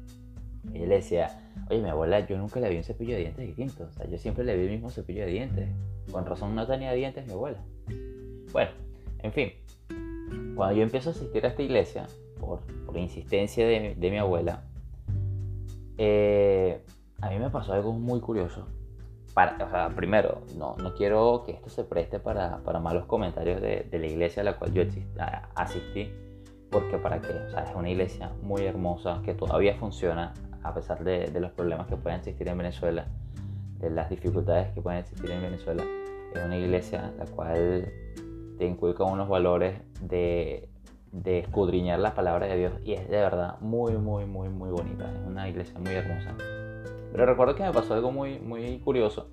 Speaker 1: Ella le decía, Oye, mi abuela, yo nunca le vi un cepillo de dientes distinto. O sea, yo siempre le vi el mismo cepillo de dientes. Con razón no tenía dientes mi abuela. Bueno, en fin. Cuando yo empiezo a asistir a esta iglesia, por, por insistencia de, de, mi abuela, eh, a mí me pasó algo muy curioso. Para, o sea, primero, no, no quiero que esto se preste para, para malos comentarios de, de, la iglesia a la cual yo asistí, porque para qué, o sea, es una iglesia muy hermosa que todavía funciona a pesar de, los problemas que pueden existir en Venezuela, de las dificultades que pueden existir en Venezuela, Es una iglesia la cual te inculca unos valores de, de escudriñar la palabra de Dios y es de verdad muy, muy, muy, muy bonita. Es una iglesia muy hermosa. Pero recuerdo que me pasó algo muy, muy curioso,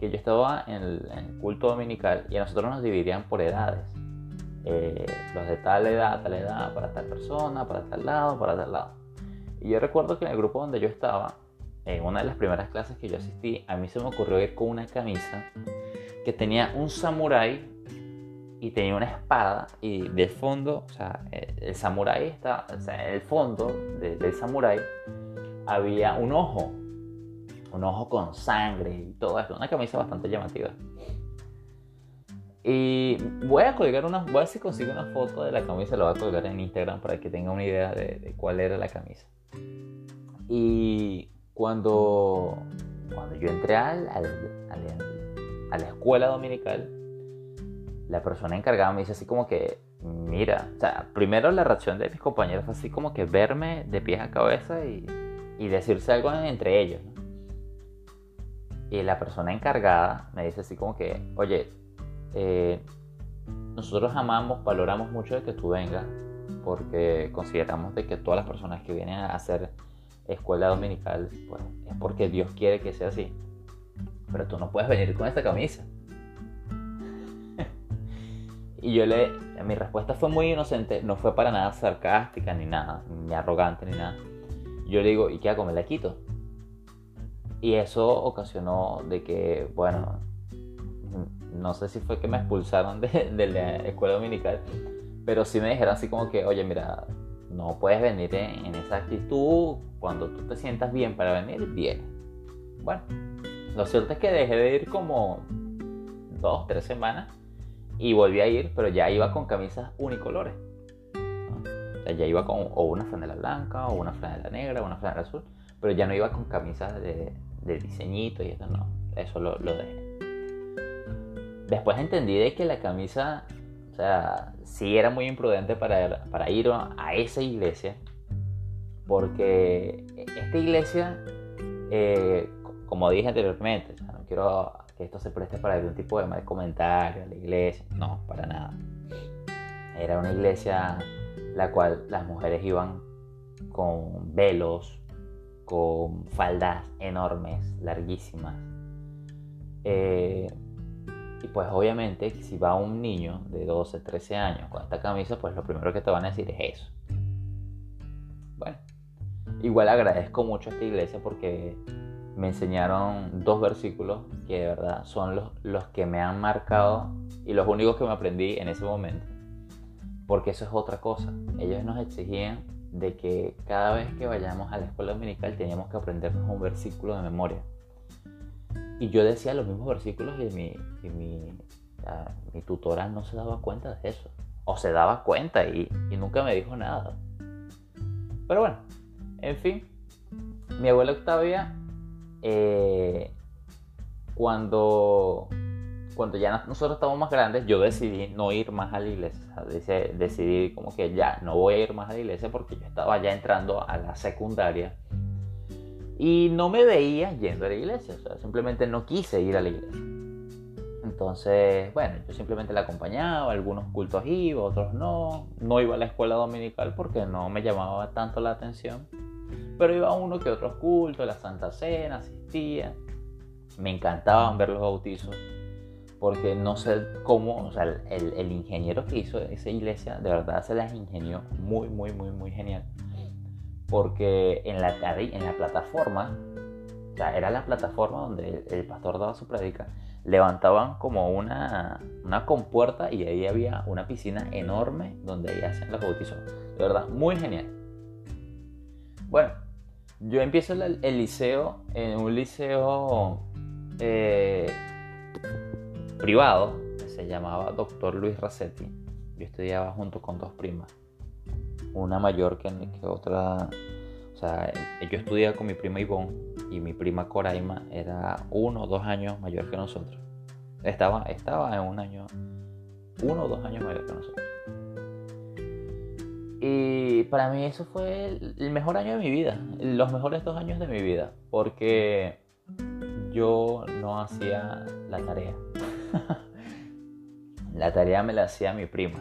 Speaker 1: que yo estaba en el, culto dominical y a nosotros nos dividían por edades. Eh, los de tal edad, tal edad, para tal persona, para tal lado, para tal lado. Y yo recuerdo que en el grupo donde yo estaba, en una de las primeras clases que yo asistí, a mí se me ocurrió ir con una camisa que tenía un samurái y tenía una espada y del fondo, o sea, el, samurái está, o sea, en el fondo del samurái había un ojo, un ojo con sangre y todo esto, una camisa bastante llamativa. Y voy a colgar una, voy a ver si consigo una foto de la camisa, la voy a colgar en Instagram para que tenga una idea de, cuál era la camisa. Y cuando, cuando yo entré al, a la escuela dominical, la persona encargada me dice así como que, mira, o sea, primero la reacción de mis compañeros fue así como que verme de pies a cabeza y, y decirse algo entre ellos. Y la persona encargada me dice así como que, oye, eh, nosotros amamos, valoramos mucho de que tú vengas porque consideramos de que todas las personas que vienen a hacer escuela dominical, pues es porque Dios quiere que sea así. Pero tú no puedes venir con esta camisa. y yo le, mi respuesta fue muy inocente, no fue para nada sarcástica ni nada, ni arrogante ni nada. Yo le digo, ¿y qué hago? ¿Me la quito? Y eso ocasionó de que, bueno, no sé si fue que me expulsaron de, la escuela dominical, pero sí me dijeron así como que, oye, mira, no puedes venir en, esa actitud, cuando tú te sientas bien para venir, bien. Bueno, lo cierto es que dejé de ir como dos, tres semanas y volví a ir, pero ya iba con camisas unicolores. Ya iba con o una franela blanca, o una franela negra, o una franela azul, pero ya no iba con camisas de, diseñito y eso no, eso lo, lo dejé. Después entendí de que la camisa, o sea, sí era muy imprudente para, para ir a esa iglesia, porque esta iglesia, eh, como dije anteriormente, no quiero que esto se preste para algún tipo de mal comentario a la iglesia, no, para nada. Era una iglesia la cual las mujeres iban con velos, con faldas enormes, larguísimas. Eh, y pues obviamente si va un niño de 12, 13 años con esta camisa, pues lo primero que te van a decir es eso. Bueno, igual agradezco mucho a esta iglesia porque me enseñaron dos versículos que de verdad son los, los que me han marcado y los únicos que me aprendí en ese momento. Porque eso es otra cosa. Ellos nos exigían de que cada vez que vayamos a la escuela dominical teníamos que aprendernos un versículo de memoria. Y yo decía los mismos versículos y mi, y mi, mi tutora no se daba cuenta de eso. O se daba cuenta y, y nunca me dijo nada. Pero bueno, en fin, mi abuela Octavia, eh, cuando, cuando ya nosotros estábamos más grandes, yo decidí no ir más a la iglesia. Decidí como que ya no voy a ir más a la iglesia porque yo estaba ya entrando a la secundaria y no me veía yendo a la iglesia, o sea, simplemente no quise ir a la iglesia. Entonces, bueno, yo simplemente la acompañaba, algunos cultos iba, otros no. No iba a la escuela dominical porque no me llamaba tanto la atención. Pero iba a uno que otros cultos, la Santa Cena, asistía. Me encantaban ver los bautizos porque no sé cómo, o sea, el, el ingeniero que hizo esa iglesia de verdad se las ingenió muy, muy, muy, muy genial porque en la, en la plataforma, o sea, era la plataforma donde el, pastor daba su predica, levantaban como una, una compuerta y ahí había una piscina enorme donde hacían los bautizos. De verdad, muy genial. Bueno, yo empiezo el, liceo en un liceo eh, privado, que se llamaba Doctor Luis Racetti. Yo estudiaba junto con dos primas una mayor que, otra. O sea, yo estudiaba con mi prima Ivonne y mi prima Coraima era uno o dos años mayor que nosotros. Estaba, estaba en un año, uno o dos años mayor que nosotros. Y para mí eso fue el mejor año de mi vida, los mejores dos años de mi vida, porque yo no hacía la tarea. la tarea me la hacía mi prima.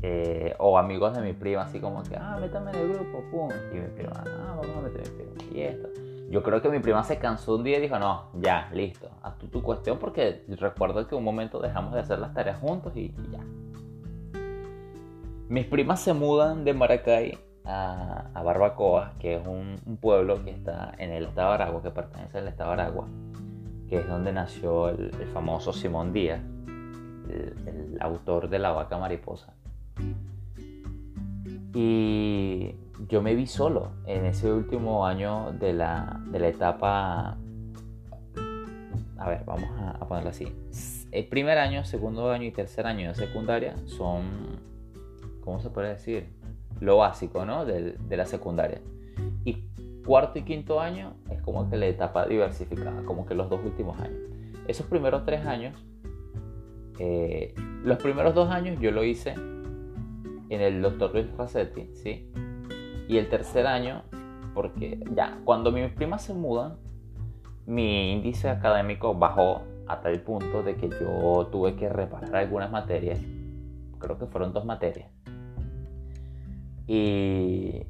Speaker 1: Eh, o amigos de mi prima, así como que, ah, métame en el grupo, pum. Y mi prima, ah, vamos a meter mi prima. Y esto. Yo creo que mi prima se cansó un día y dijo, no, ya, listo, haz tú tu cuestión porque recuerdo que un momento dejamos de hacer las tareas juntos y, ya. Mis primas se mudan de Maracay a, Barbacoa, que es un, pueblo que está en el estado de Aragua, que pertenece al estado de Aragua, que es donde nació el, famoso Simón Díaz, el autor de La Vaca Mariposa. Y yo me vi solo en ese último año de la, etapa... A ver, vamos a, ponerlo así. El primer año, segundo año y tercer año de secundaria son, ¿cómo se puede decir? Lo básico, ¿no? De, la secundaria. Y cuarto y quinto año es como que la etapa diversificada, como que los dos últimos años. Esos primeros tres años, eh, los primeros dos años yo lo hice en el doctor Luis Racetti, ¿sí? Y el tercer año, porque ya, cuando mis primas se mudan, mi índice académico bajó a tal punto de que yo tuve que reparar algunas materias. Creo que fueron dos materias. Y,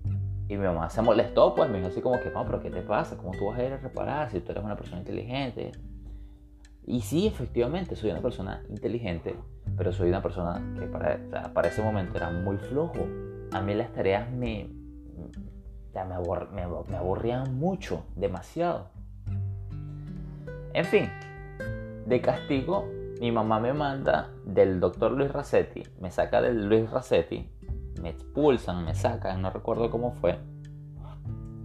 Speaker 1: y mi mamá se molestó, pues me dijo así como que, no, pero ¿qué te pasa? ¿Cómo tú vas a ir a reparar si tú eres una persona inteligente? Y sí, efectivamente, soy una persona inteligente, pero soy una persona que para, para ese momento era muy flojo. A mí las tareas me, me, me, aburrían mucho, demasiado. En fin, de castigo, mi mamá me manda del doctor Luis Racetti, me saca del Luis Racetti, me expulsan, me sacan, no recuerdo cómo fue.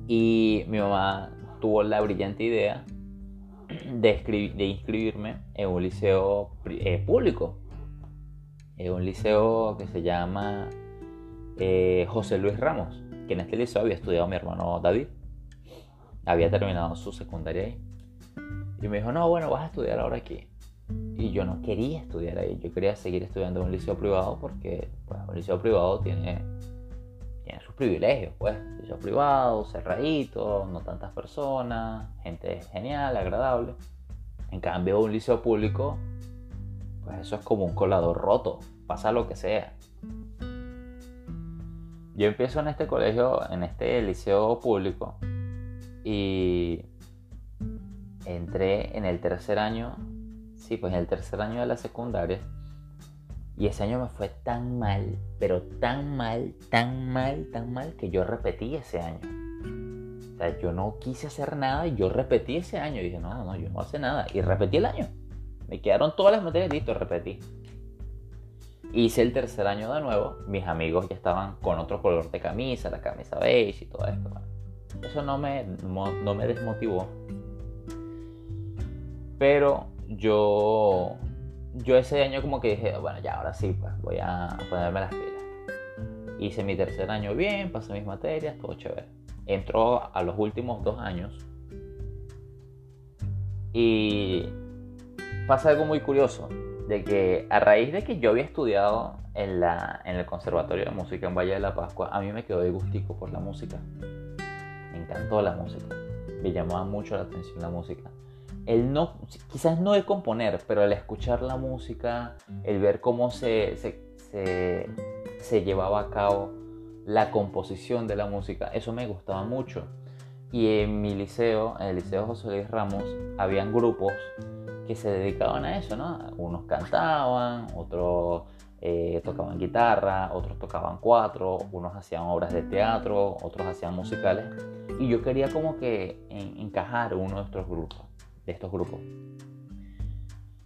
Speaker 1: Y mi mamá tuvo la brillante idea de, inscribirme en un liceo eh, público, en un liceo que se llama eh, José Luis Ramos que en este liceo había estudiado mi hermano David. Había terminado su secundaria ahí. Y me dijo, no, bueno, vas a estudiar ahora aquí. Y yo no quería estudiar ahí, yo quería seguir estudiando en un liceo privado porque un liceo privado tiene privilegios, pues. Liceo privado, cerradito, no tantas personas, gente genial, agradable. En cambio, un liceo público, pues eso es como un colador roto, pasa lo que sea. Yo empiezo en este colegio, en este liceo público, y entré en el tercer año, sí, pues en el tercer año de la secundaria, y ese año me fue tan mal, pero tan mal, tan mal, tan mal, que yo repetí ese año. O sea, yo no quise hacer nada y yo repetí ese año. Y dije, no, no, yo no hace nada. Y repetí el año. Me quedaron todas las materias, listo, repetí. Hice el tercer año de nuevo, mis amigos ya estaban con otro color de camisa, la camisa beige y todo esto. Eso no me, no, me desmotivó. Pero yo, yo ese año como que dije, bueno, ya ahora sí, pues voy a ponerme las pilas. Hice mi tercer año bien, pasé mis materias, todo chévere. Entró a los últimos dos años y pasa algo muy curioso de que a raíz de que yo había estudiado en, la, en el Conservatorio de Música en Valle de la Pascua, a mí me quedó de gustico por la música. Me encantó la música. Me llamaba mucho la atención la música. El no, quizás no el componer, pero el escuchar la música, el ver cómo se, se, se llevaba a cabo la composición de la música, eso me gustaba mucho. Y en mi liceo, en el Liceo José Luis Ramos, habían grupos que se dedicaban a eso, ¿no? Unos cantaban, otros eh, tocaban guitarra, otros tocaban cuatro, unos hacían obras de teatro, otros hacían musicales. Y yo quería como que encajar uno de estos grupos, de estos grupos.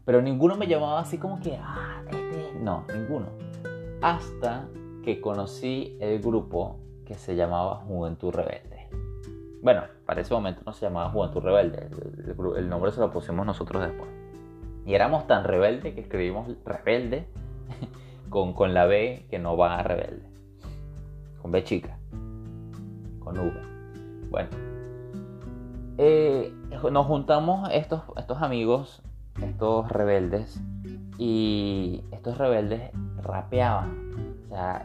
Speaker 1: Pero ninguno me llamaba así como que, ah, este, no, ninguno. Hasta que conocí el grupo que se llamaba Juventud Rebelde. Bueno, para ese momento no se llamaba Juventud Rebelde, el, nombre se lo pusimos nosotros después. Y éramos tan rebeldes que escribimos rebelde con, con la B que no va a rebelde. Con B chica. Con V. Bueno. Eh, nos juntamos estos, estos amigos, estos rebeldes, y estos rebeldes rapeaban.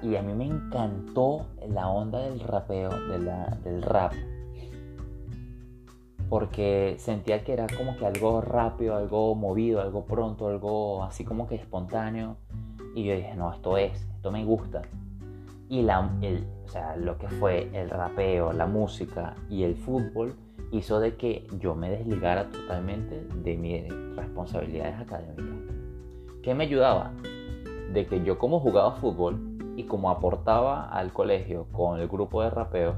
Speaker 1: y a mí me encantó la onda del rapeo, del rap porque sentía que era como que algo rápido, algo movido, algo pronto, algo así como que espontáneo. Y yo dije, no, esto es, esto me gusta. Y lo que fue el rapeo, la música y el fútbol hizo de que yo me desligara totalmente de mis responsabilidades académicas. ¿Qué me ayudaba? De que yo como jugaba fútbol y como aportaba al colegio con el grupo de rapeo,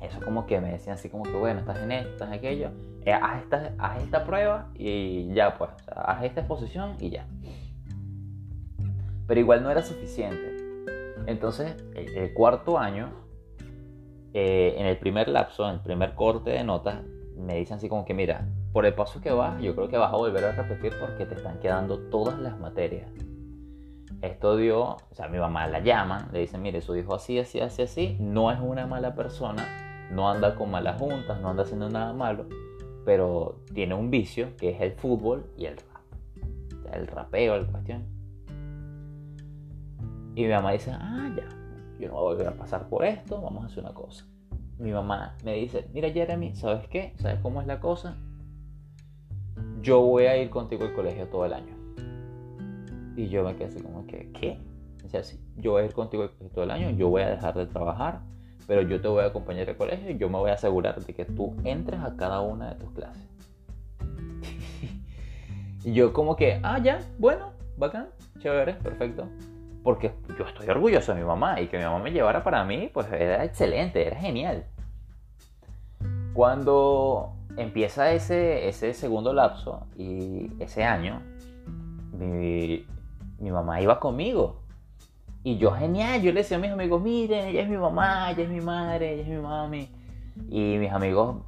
Speaker 1: eso como que me decían así como que, bueno, estás en esto, estás en aquello, eh, haz, esta, haz esta prueba y ya pues, haz esta exposición y ya. Pero igual no era suficiente. Entonces, el, cuarto año, eh, en el primer lapso, en el primer corte de notas, me dicen así como que, mira, por el paso que vas, yo creo que vas a volver a repetir porque te están quedando todas las materias. Esto dio, o sea, mi mamá la llama, le dicen, mire, su hijo así, así, así, así, no es una mala persona, no anda con malas juntas, no anda haciendo nada malo, pero tiene un vicio que es el fútbol y el rap. El rapeo, la cuestión. Y mi mamá dice, ah, ya, yo no voy a volver a pasar por esto, vamos a hacer una cosa. Mi mamá me dice, mira Jeremy, ¿sabes qué? ¿Sabes cómo es la cosa? Yo voy a ir contigo al colegio todo el año. Y yo me quedé así como que, ¿qué? Dice así, yo voy a ir contigo todo el año, yo voy a dejar de trabajar, pero yo te voy a acompañar al colegio y yo me voy a asegurar de que tú entres a cada una de tus clases. y yo como que, ah, ya, bueno, bacán, chévere, perfecto. Porque yo estoy orgulloso de mi mamá y que mi mamá me llevara para mí, pues era excelente, era genial. Cuando empieza ese, ese segundo lapso y ese año, mi, mi mamá iba conmigo y yo, genial, yo le decía a mis amigos, miren, ella es mi mamá, ella es mi madre, ella es mi mami. Y mis amigos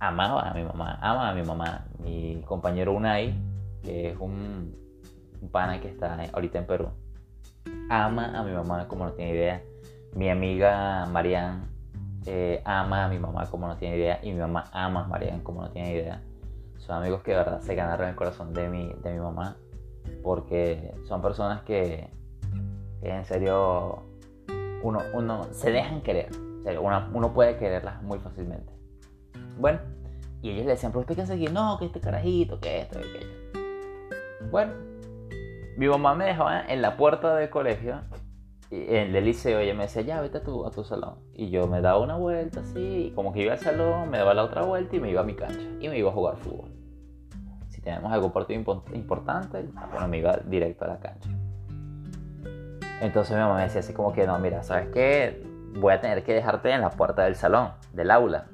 Speaker 1: amaban a mi mamá, aman a mi mamá. Mi compañero Unai, que es un, un pana que está ahorita en Perú, ama a mi mamá como no tiene idea. Mi amiga Marianne eh, ama a mi mamá como no tiene idea. Y mi mamá ama a Marianne como no tiene idea. Son amigos que de verdad se ganaron el corazón de mi, de mi mamá. Porque son personas que en serio uno, uno se dejan querer. uno, puede quererlas muy fácilmente. Bueno, y ellos le decían, pero que seguir, no, que este carajito, que esto, que aquello. Bueno, mi mamá me dejaba en la puerta del colegio, en el liceo, ella me decía, ya, vete a tu, a tu salón. Y yo me daba una vuelta así, como que iba al salón, me daba la otra vuelta y me iba a mi cancha. Y me iba a jugar fútbol. Si tenemos algún partido importante, bueno, me iba directo a la cancha. Entonces mi mamá me decía así como que, no, mira, ¿sabes qué? Voy a tener que dejarte en la puerta del salón, del aula.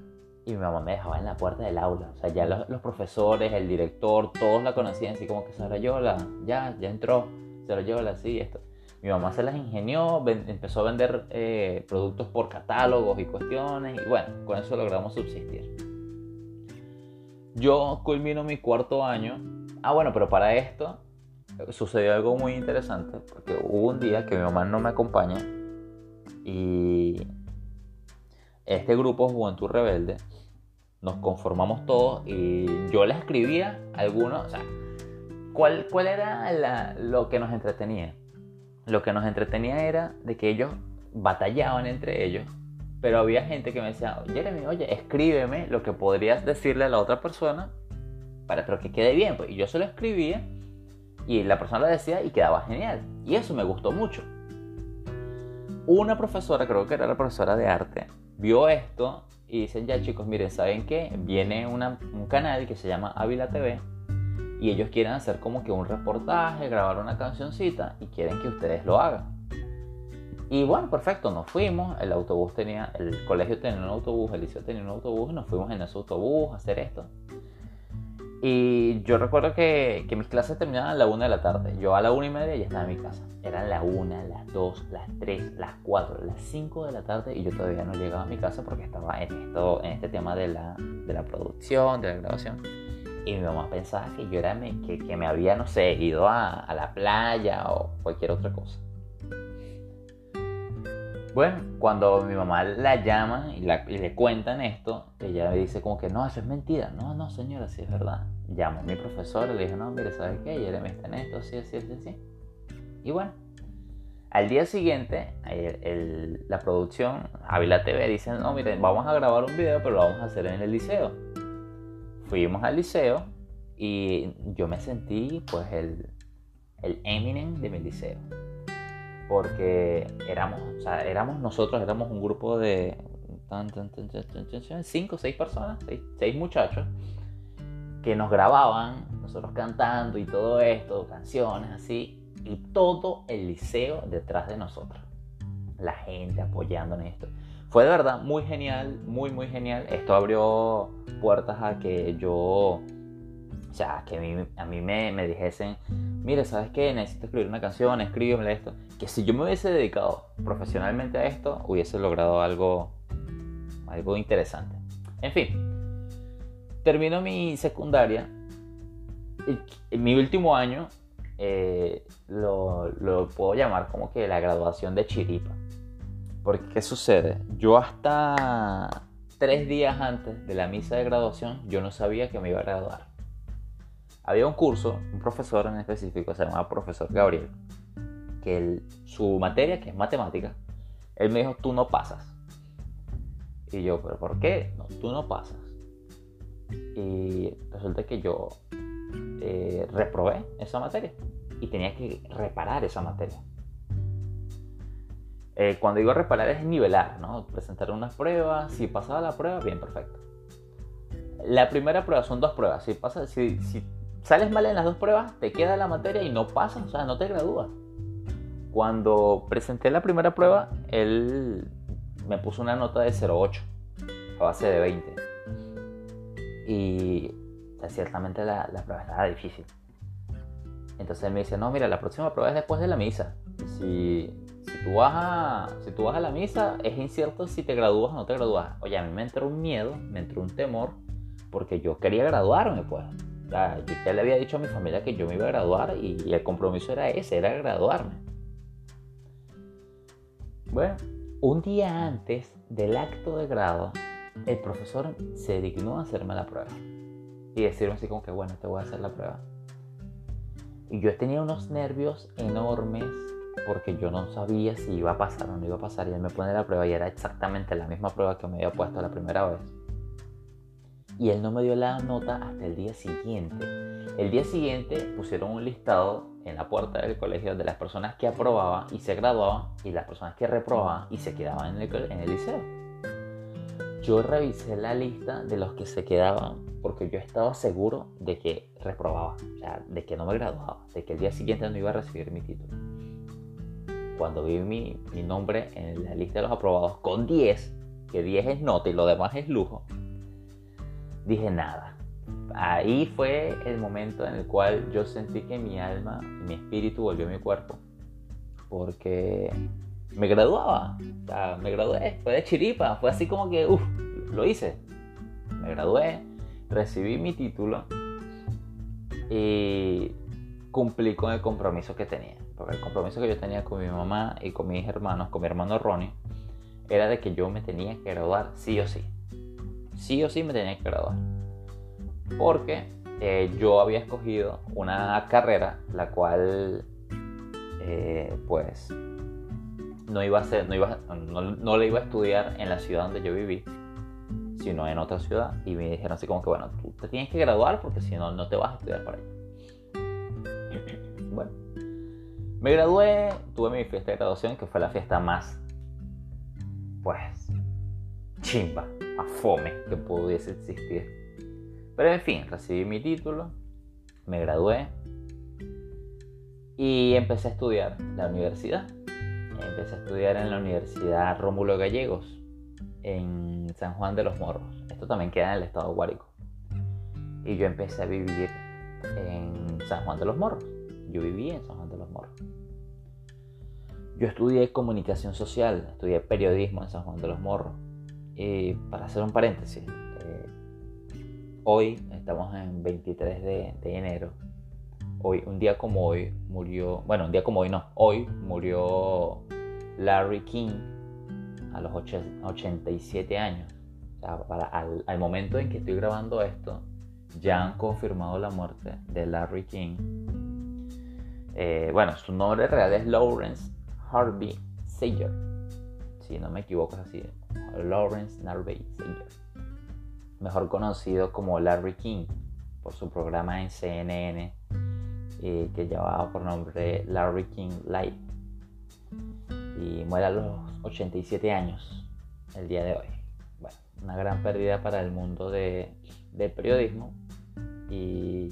Speaker 1: Y mi mamá me dejaba en la puerta del aula. O sea, ya los, profesores, el director, todos la conocían así como que Sara Yola, ya, ya entró, Sara Yola, sí, esto. Mi mamá se las ingenió, empezó a vender eh, productos por catálogos y cuestiones. Y bueno, con eso logramos subsistir. Yo culmino mi cuarto año. Ah, bueno, pero para esto sucedió algo muy interesante porque hubo un día que mi mamá no me acompaña y este grupo Juventud Rebelde nos conformamos todos y yo les escribía algunos, o sea, ¿cuál, cuál era lo que nos entretenía? Lo que nos entretenía era de que ellos batallaban entre ellos, pero había gente que me decía, Jeremy, oye, escríbeme lo que podrías decirle a la otra persona para que quede bien. Pues. Y yo se lo escribía y la persona lo decía y quedaba genial. Y eso me gustó mucho. Una profesora, creo que era la profesora de arte, vio esto y dicen, ya chicos, miren, ¿saben qué? Viene un canal que se llama Ávila TV y ellos quieren hacer como que un reportaje, grabar una cancioncita y quieren que ustedes lo hagan. Y bueno, perfecto, nos fuimos, el autobús tenía, el colegio tenía un autobús, el liceo tenía un autobús y nos fuimos en ese autobús a hacer esto. Y yo recuerdo que, que, mis clases terminaban a la una de la tarde. Yo a la una y media ya estaba en mi casa. Eran las una, las dos, las tres, las cuatro, las cinco de la tarde y yo todavía no llegaba a mi casa porque estaba en, esto, en este tema de la, de la producción, de la grabación. Y mi mamá pensaba que yo era que, que me había, no sé, ido a, a la playa o cualquier otra cosa. Bueno, cuando mi mamá la llama y, le cuentan esto, ella me dice como que no, eso es mentira. No, no, señora, sí es verdad. Llamo a mi profesor y le dije, no, mire, ¿sabes qué? Jeremy está en esto, así, así, así, así. Y bueno, al día siguiente, la producción, Avila TV, dice, no, miren, vamos a grabar un video, pero lo vamos a hacer en el liceo. fuimos al liceo y yo me sentí pues el, el Eminem de mi liceo. Porque éramos, o sea, éramos nosotros, éramos un grupo de cinco o seis personas, seis, muchachos, que nos grababan, nosotros cantando y todo esto, canciones así, y todo el liceo detrás de nosotros. La gente apoyando en esto. Fue de verdad muy genial, muy, muy genial. Esto abrió puertas a que yo, o sea, que a mí, a mí me, me, dijesen, mire, ¿sabes qué? Necesito escribir una canción, escríbeme esto. Que si yo me hubiese dedicado profesionalmente a esto, hubiese logrado algo, algo interesante. En fin, termino mi secundaria. En mi último año eh, lo, puedo llamar como que la graduación de Chiripa. Porque, ¿qué sucede? Yo hasta tres días antes de la misa de graduación, yo no sabía que me iba a graduar. Había un curso, un profesor en específico, se llamaba profesor Gabriel, que su materia, que es matemática, él me dijo, tú no pasas. Y yo, ¿pero por qué? No, tú no pasas. Y resulta que yo eh, reprobé esa materia y tenía que reparar esa materia. Eh, cuando digo reparar es nivelar, ¿no? Presentar unas pruebas, si pasaba la prueba, bien, perfecto. La primera prueba son dos pruebas, si, pasa, si, sales mal en las dos pruebas, te queda la materia y no pasas, o sea, no te gradúas. Cuando presenté la primera prueba, él me puso una nota de 0,8 a base de 20. Y ciertamente la, la prueba estaba difícil. Entonces él me dice, no, mira, la próxima prueba es después de la misa. Si, si tú vas a, si tú vas a la misa, es incierto si te gradúas o no te gradúas. Oye, a mí me entró un miedo, me entró un temor, porque yo quería graduarme, pues. yo ya le había dicho a mi familia que yo me iba a graduar y, el compromiso era ese, era graduarme. Bueno, un día antes del acto de grado, el profesor se dignó a hacerme la prueba. Y decirme así como que, bueno, te voy a hacer la prueba. Y yo tenía unos nervios enormes porque yo no sabía si iba a pasar o no iba a pasar. Y él me pone la prueba y era exactamente la misma prueba que me había puesto la primera vez. Y él no me dio la nota hasta el día siguiente. El día siguiente pusieron un listado en la puerta del colegio de las personas que aprobaban y se graduaban y las personas que reprobaban y se quedaban en el, en el liceo. Yo revisé la lista de los que se quedaban porque yo estaba seguro de que reprobaba, o de que no me graduaba, de que el día siguiente no iba a recibir mi título cuando vi mi, nombre en la lista de los aprobados con 10, que 10 es nota y lo demás es lujo, dije nada. Ahí fue el momento en el cual yo sentí que mi alma, mi espíritu volvió a mi cuerpo. Porque me graduaba, o sea, me gradué, fue de chiripa, fue así como que, uff, lo hice. Me gradué, recibí mi título y cumplí con el compromiso que tenía el compromiso que yo tenía con mi mamá y con mis hermanos, con mi hermano Ronnie, era de que yo me tenía que graduar sí o sí. Sí o sí me tenía que graduar. Porque eh, yo había escogido una carrera la cual eh, pues no iba a ser, no, iba, no, no le iba a estudiar en la ciudad donde yo viví, sino en otra ciudad. Y me dijeron así como que, bueno, tú te tienes que graduar porque si no, no te vas a estudiar para allá. Bueno, me gradué, tuve mi fiesta de graduación, que fue la fiesta más, pues, chimba, más fome que pudiese existir. Pero en fin, recibí mi título, me gradué y empecé a estudiar la universidad. Empecé a estudiar en la Universidad Rómulo Gallegos, en San Juan de los Morros. Esto también queda en el estado de Guárico. Y yo empecé a vivir en San Juan de los Morros. Yo viví en San Juan de los Morros. Yo estudié comunicación social, estudié periodismo en San Juan de los Morros. Y para hacer un paréntesis, eh, hoy estamos en 23 de, enero. Hoy, un día como hoy, murió, bueno, un día como hoy no, hoy murió Larry King a los 87 años. para, al, momento en que estoy grabando esto, ya han confirmado la muerte de Larry King. Eh, bueno, su nombre real es Lawrence Harvey Sager. Si no me equivoco es así. Lawrence Narvey Sager. mejor conocido como Larry King, por su programa en CNN eh, que llevaba por nombre Larry King Live. Y muere a los 87 años el día de hoy. Bueno, una gran pérdida para el mundo de, del periodismo y,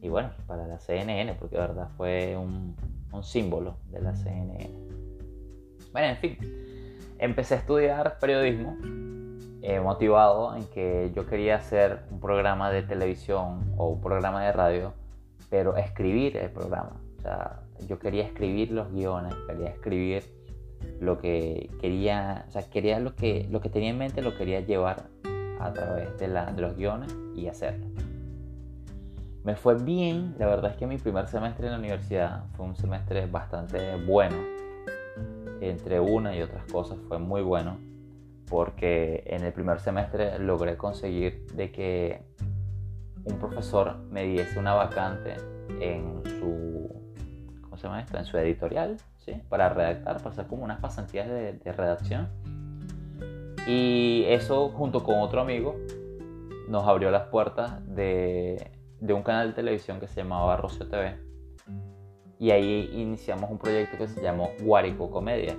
Speaker 1: y bueno, para la CNN, porque de verdad fue un, un símbolo de la CNN. Bueno, en fin, empecé a estudiar periodismo eh, motivado en que yo quería hacer un programa de televisión o un programa de radio, pero escribir el programa. O sea, yo quería escribir los guiones, quería escribir lo que quería, o sea, quería lo que, lo que tenía en mente, lo quería llevar a través de, la, de los guiones y hacerlo. Me fue bien, la verdad es que mi primer semestre en la universidad fue un semestre bastante bueno, entre una y otras cosas fue muy bueno porque en el primer semestre logré conseguir de que un profesor me diese una vacante en su ¿cómo se llama esto? en su editorial ¿sí? para redactar, para hacer como unas pasantías de, redacción y eso junto con otro amigo nos abrió las puertas de, un canal de televisión que se llamaba Rocio TV y ahí iniciamos un proyecto que se llamó Guarico Comedia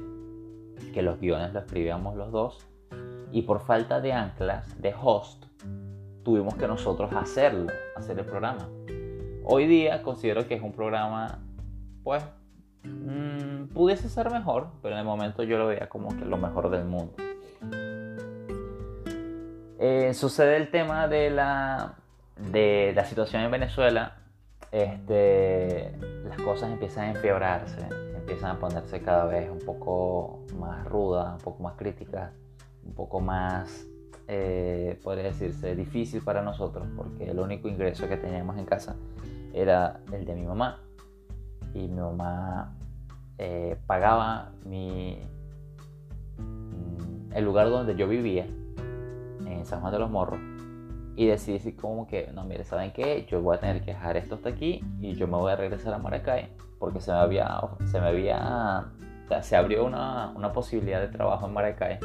Speaker 1: que los guiones los escribíamos los dos y por falta de anclas, de host, tuvimos que nosotros hacerlo, hacer el programa. Hoy día considero que es un programa, pues, mm, pudiese ser mejor, pero en el momento yo lo veía como que lo mejor del mundo. Eh, sucede el tema de la, de la situación en Venezuela, este, las cosas empiezan a empeorarse, empiezan a ponerse cada vez un poco más rudas, un poco más críticas un poco más, eh, podría decirse, difícil para nosotros, porque el único ingreso que teníamos en casa era el de mi mamá. Y mi mamá eh, pagaba mi, mm, el lugar donde yo vivía, en San Juan de los Morros, y decidí como que, no, mire, ¿saben qué? Yo voy a tener que dejar esto hasta aquí y yo me voy a regresar a Maracay porque se me había, se me había, se abrió una, una posibilidad de trabajo en Maracay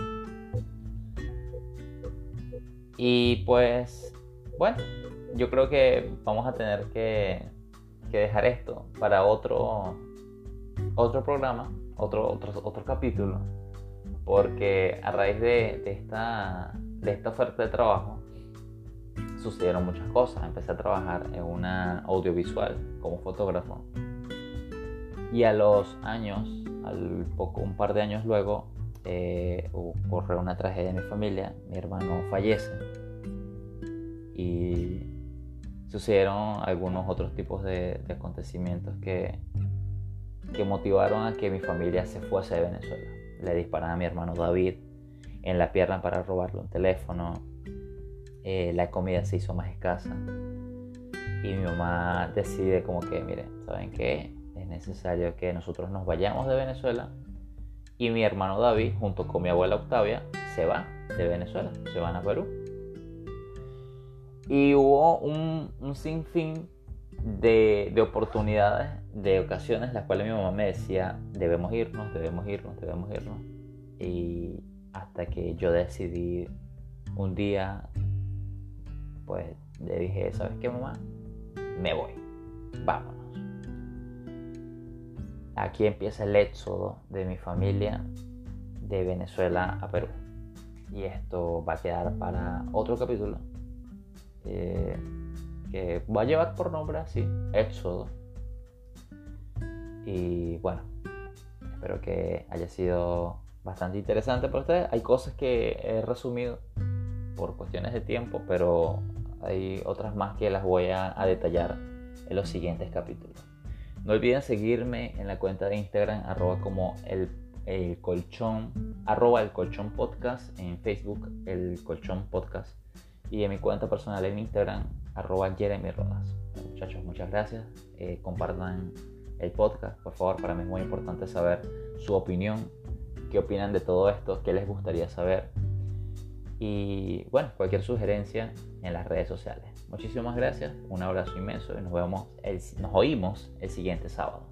Speaker 1: y pues, bueno, yo creo que vamos a tener que, dejar esto para otro, otro programa, otro, otro, otro capítulo, porque a raíz de, esta, de esta oferta de trabajo sucedieron muchas cosas. Empecé a trabajar en una audiovisual como fotógrafo. Y a los años, al poco, un par de años luego, eh, ocurre una tragedia en mi familia, mi hermano fallece y sucedieron algunos otros tipos de, acontecimientos que, que motivaron a que mi familia se fuese de Venezuela. Le disparan a mi hermano David en la pierna para robarle un teléfono, eh, la comida se hizo más escasa y mi mamá decide como que, miren, ¿saben qué? Es necesario que nosotros nos vayamos de Venezuela y mi hermano David, junto con mi abuela Octavia, se va de Venezuela, se van a Perú. Y hubo un, sinfín de, de, oportunidades, de ocasiones, las cuales mi mamá me decía, debemos irnos, debemos irnos, debemos irnos. Y hasta que yo decidí un día, pues le dije, ¿sabes qué mamá? Me voy, vámonos aquí empieza el éxodo de mi familia de Venezuela a Perú. Y esto va a quedar para otro capítulo eh, que va a llevar por nombre así, éxodo. Y bueno, espero que haya sido bastante interesante para ustedes. Hay cosas que he resumido por cuestiones de tiempo, pero hay otras más que las voy a detallar en los siguientes capítulos. No olviden seguirme en la cuenta de Instagram, arroba como el, colchón, arroba el colchón podcast, en Facebook el colchón podcast y en mi cuenta personal en Instagram, arroba Jeremy Rodas. muchachos, muchas gracias. Eh, compartan el podcast, por favor, para mí es muy importante saber su opinión, qué opinan de todo esto, qué les gustaría saber. Y bueno, cualquier sugerencia en las redes sociales. Muchísimas gracias, un abrazo inmenso y nos vemos, nos oímos el siguiente sábado.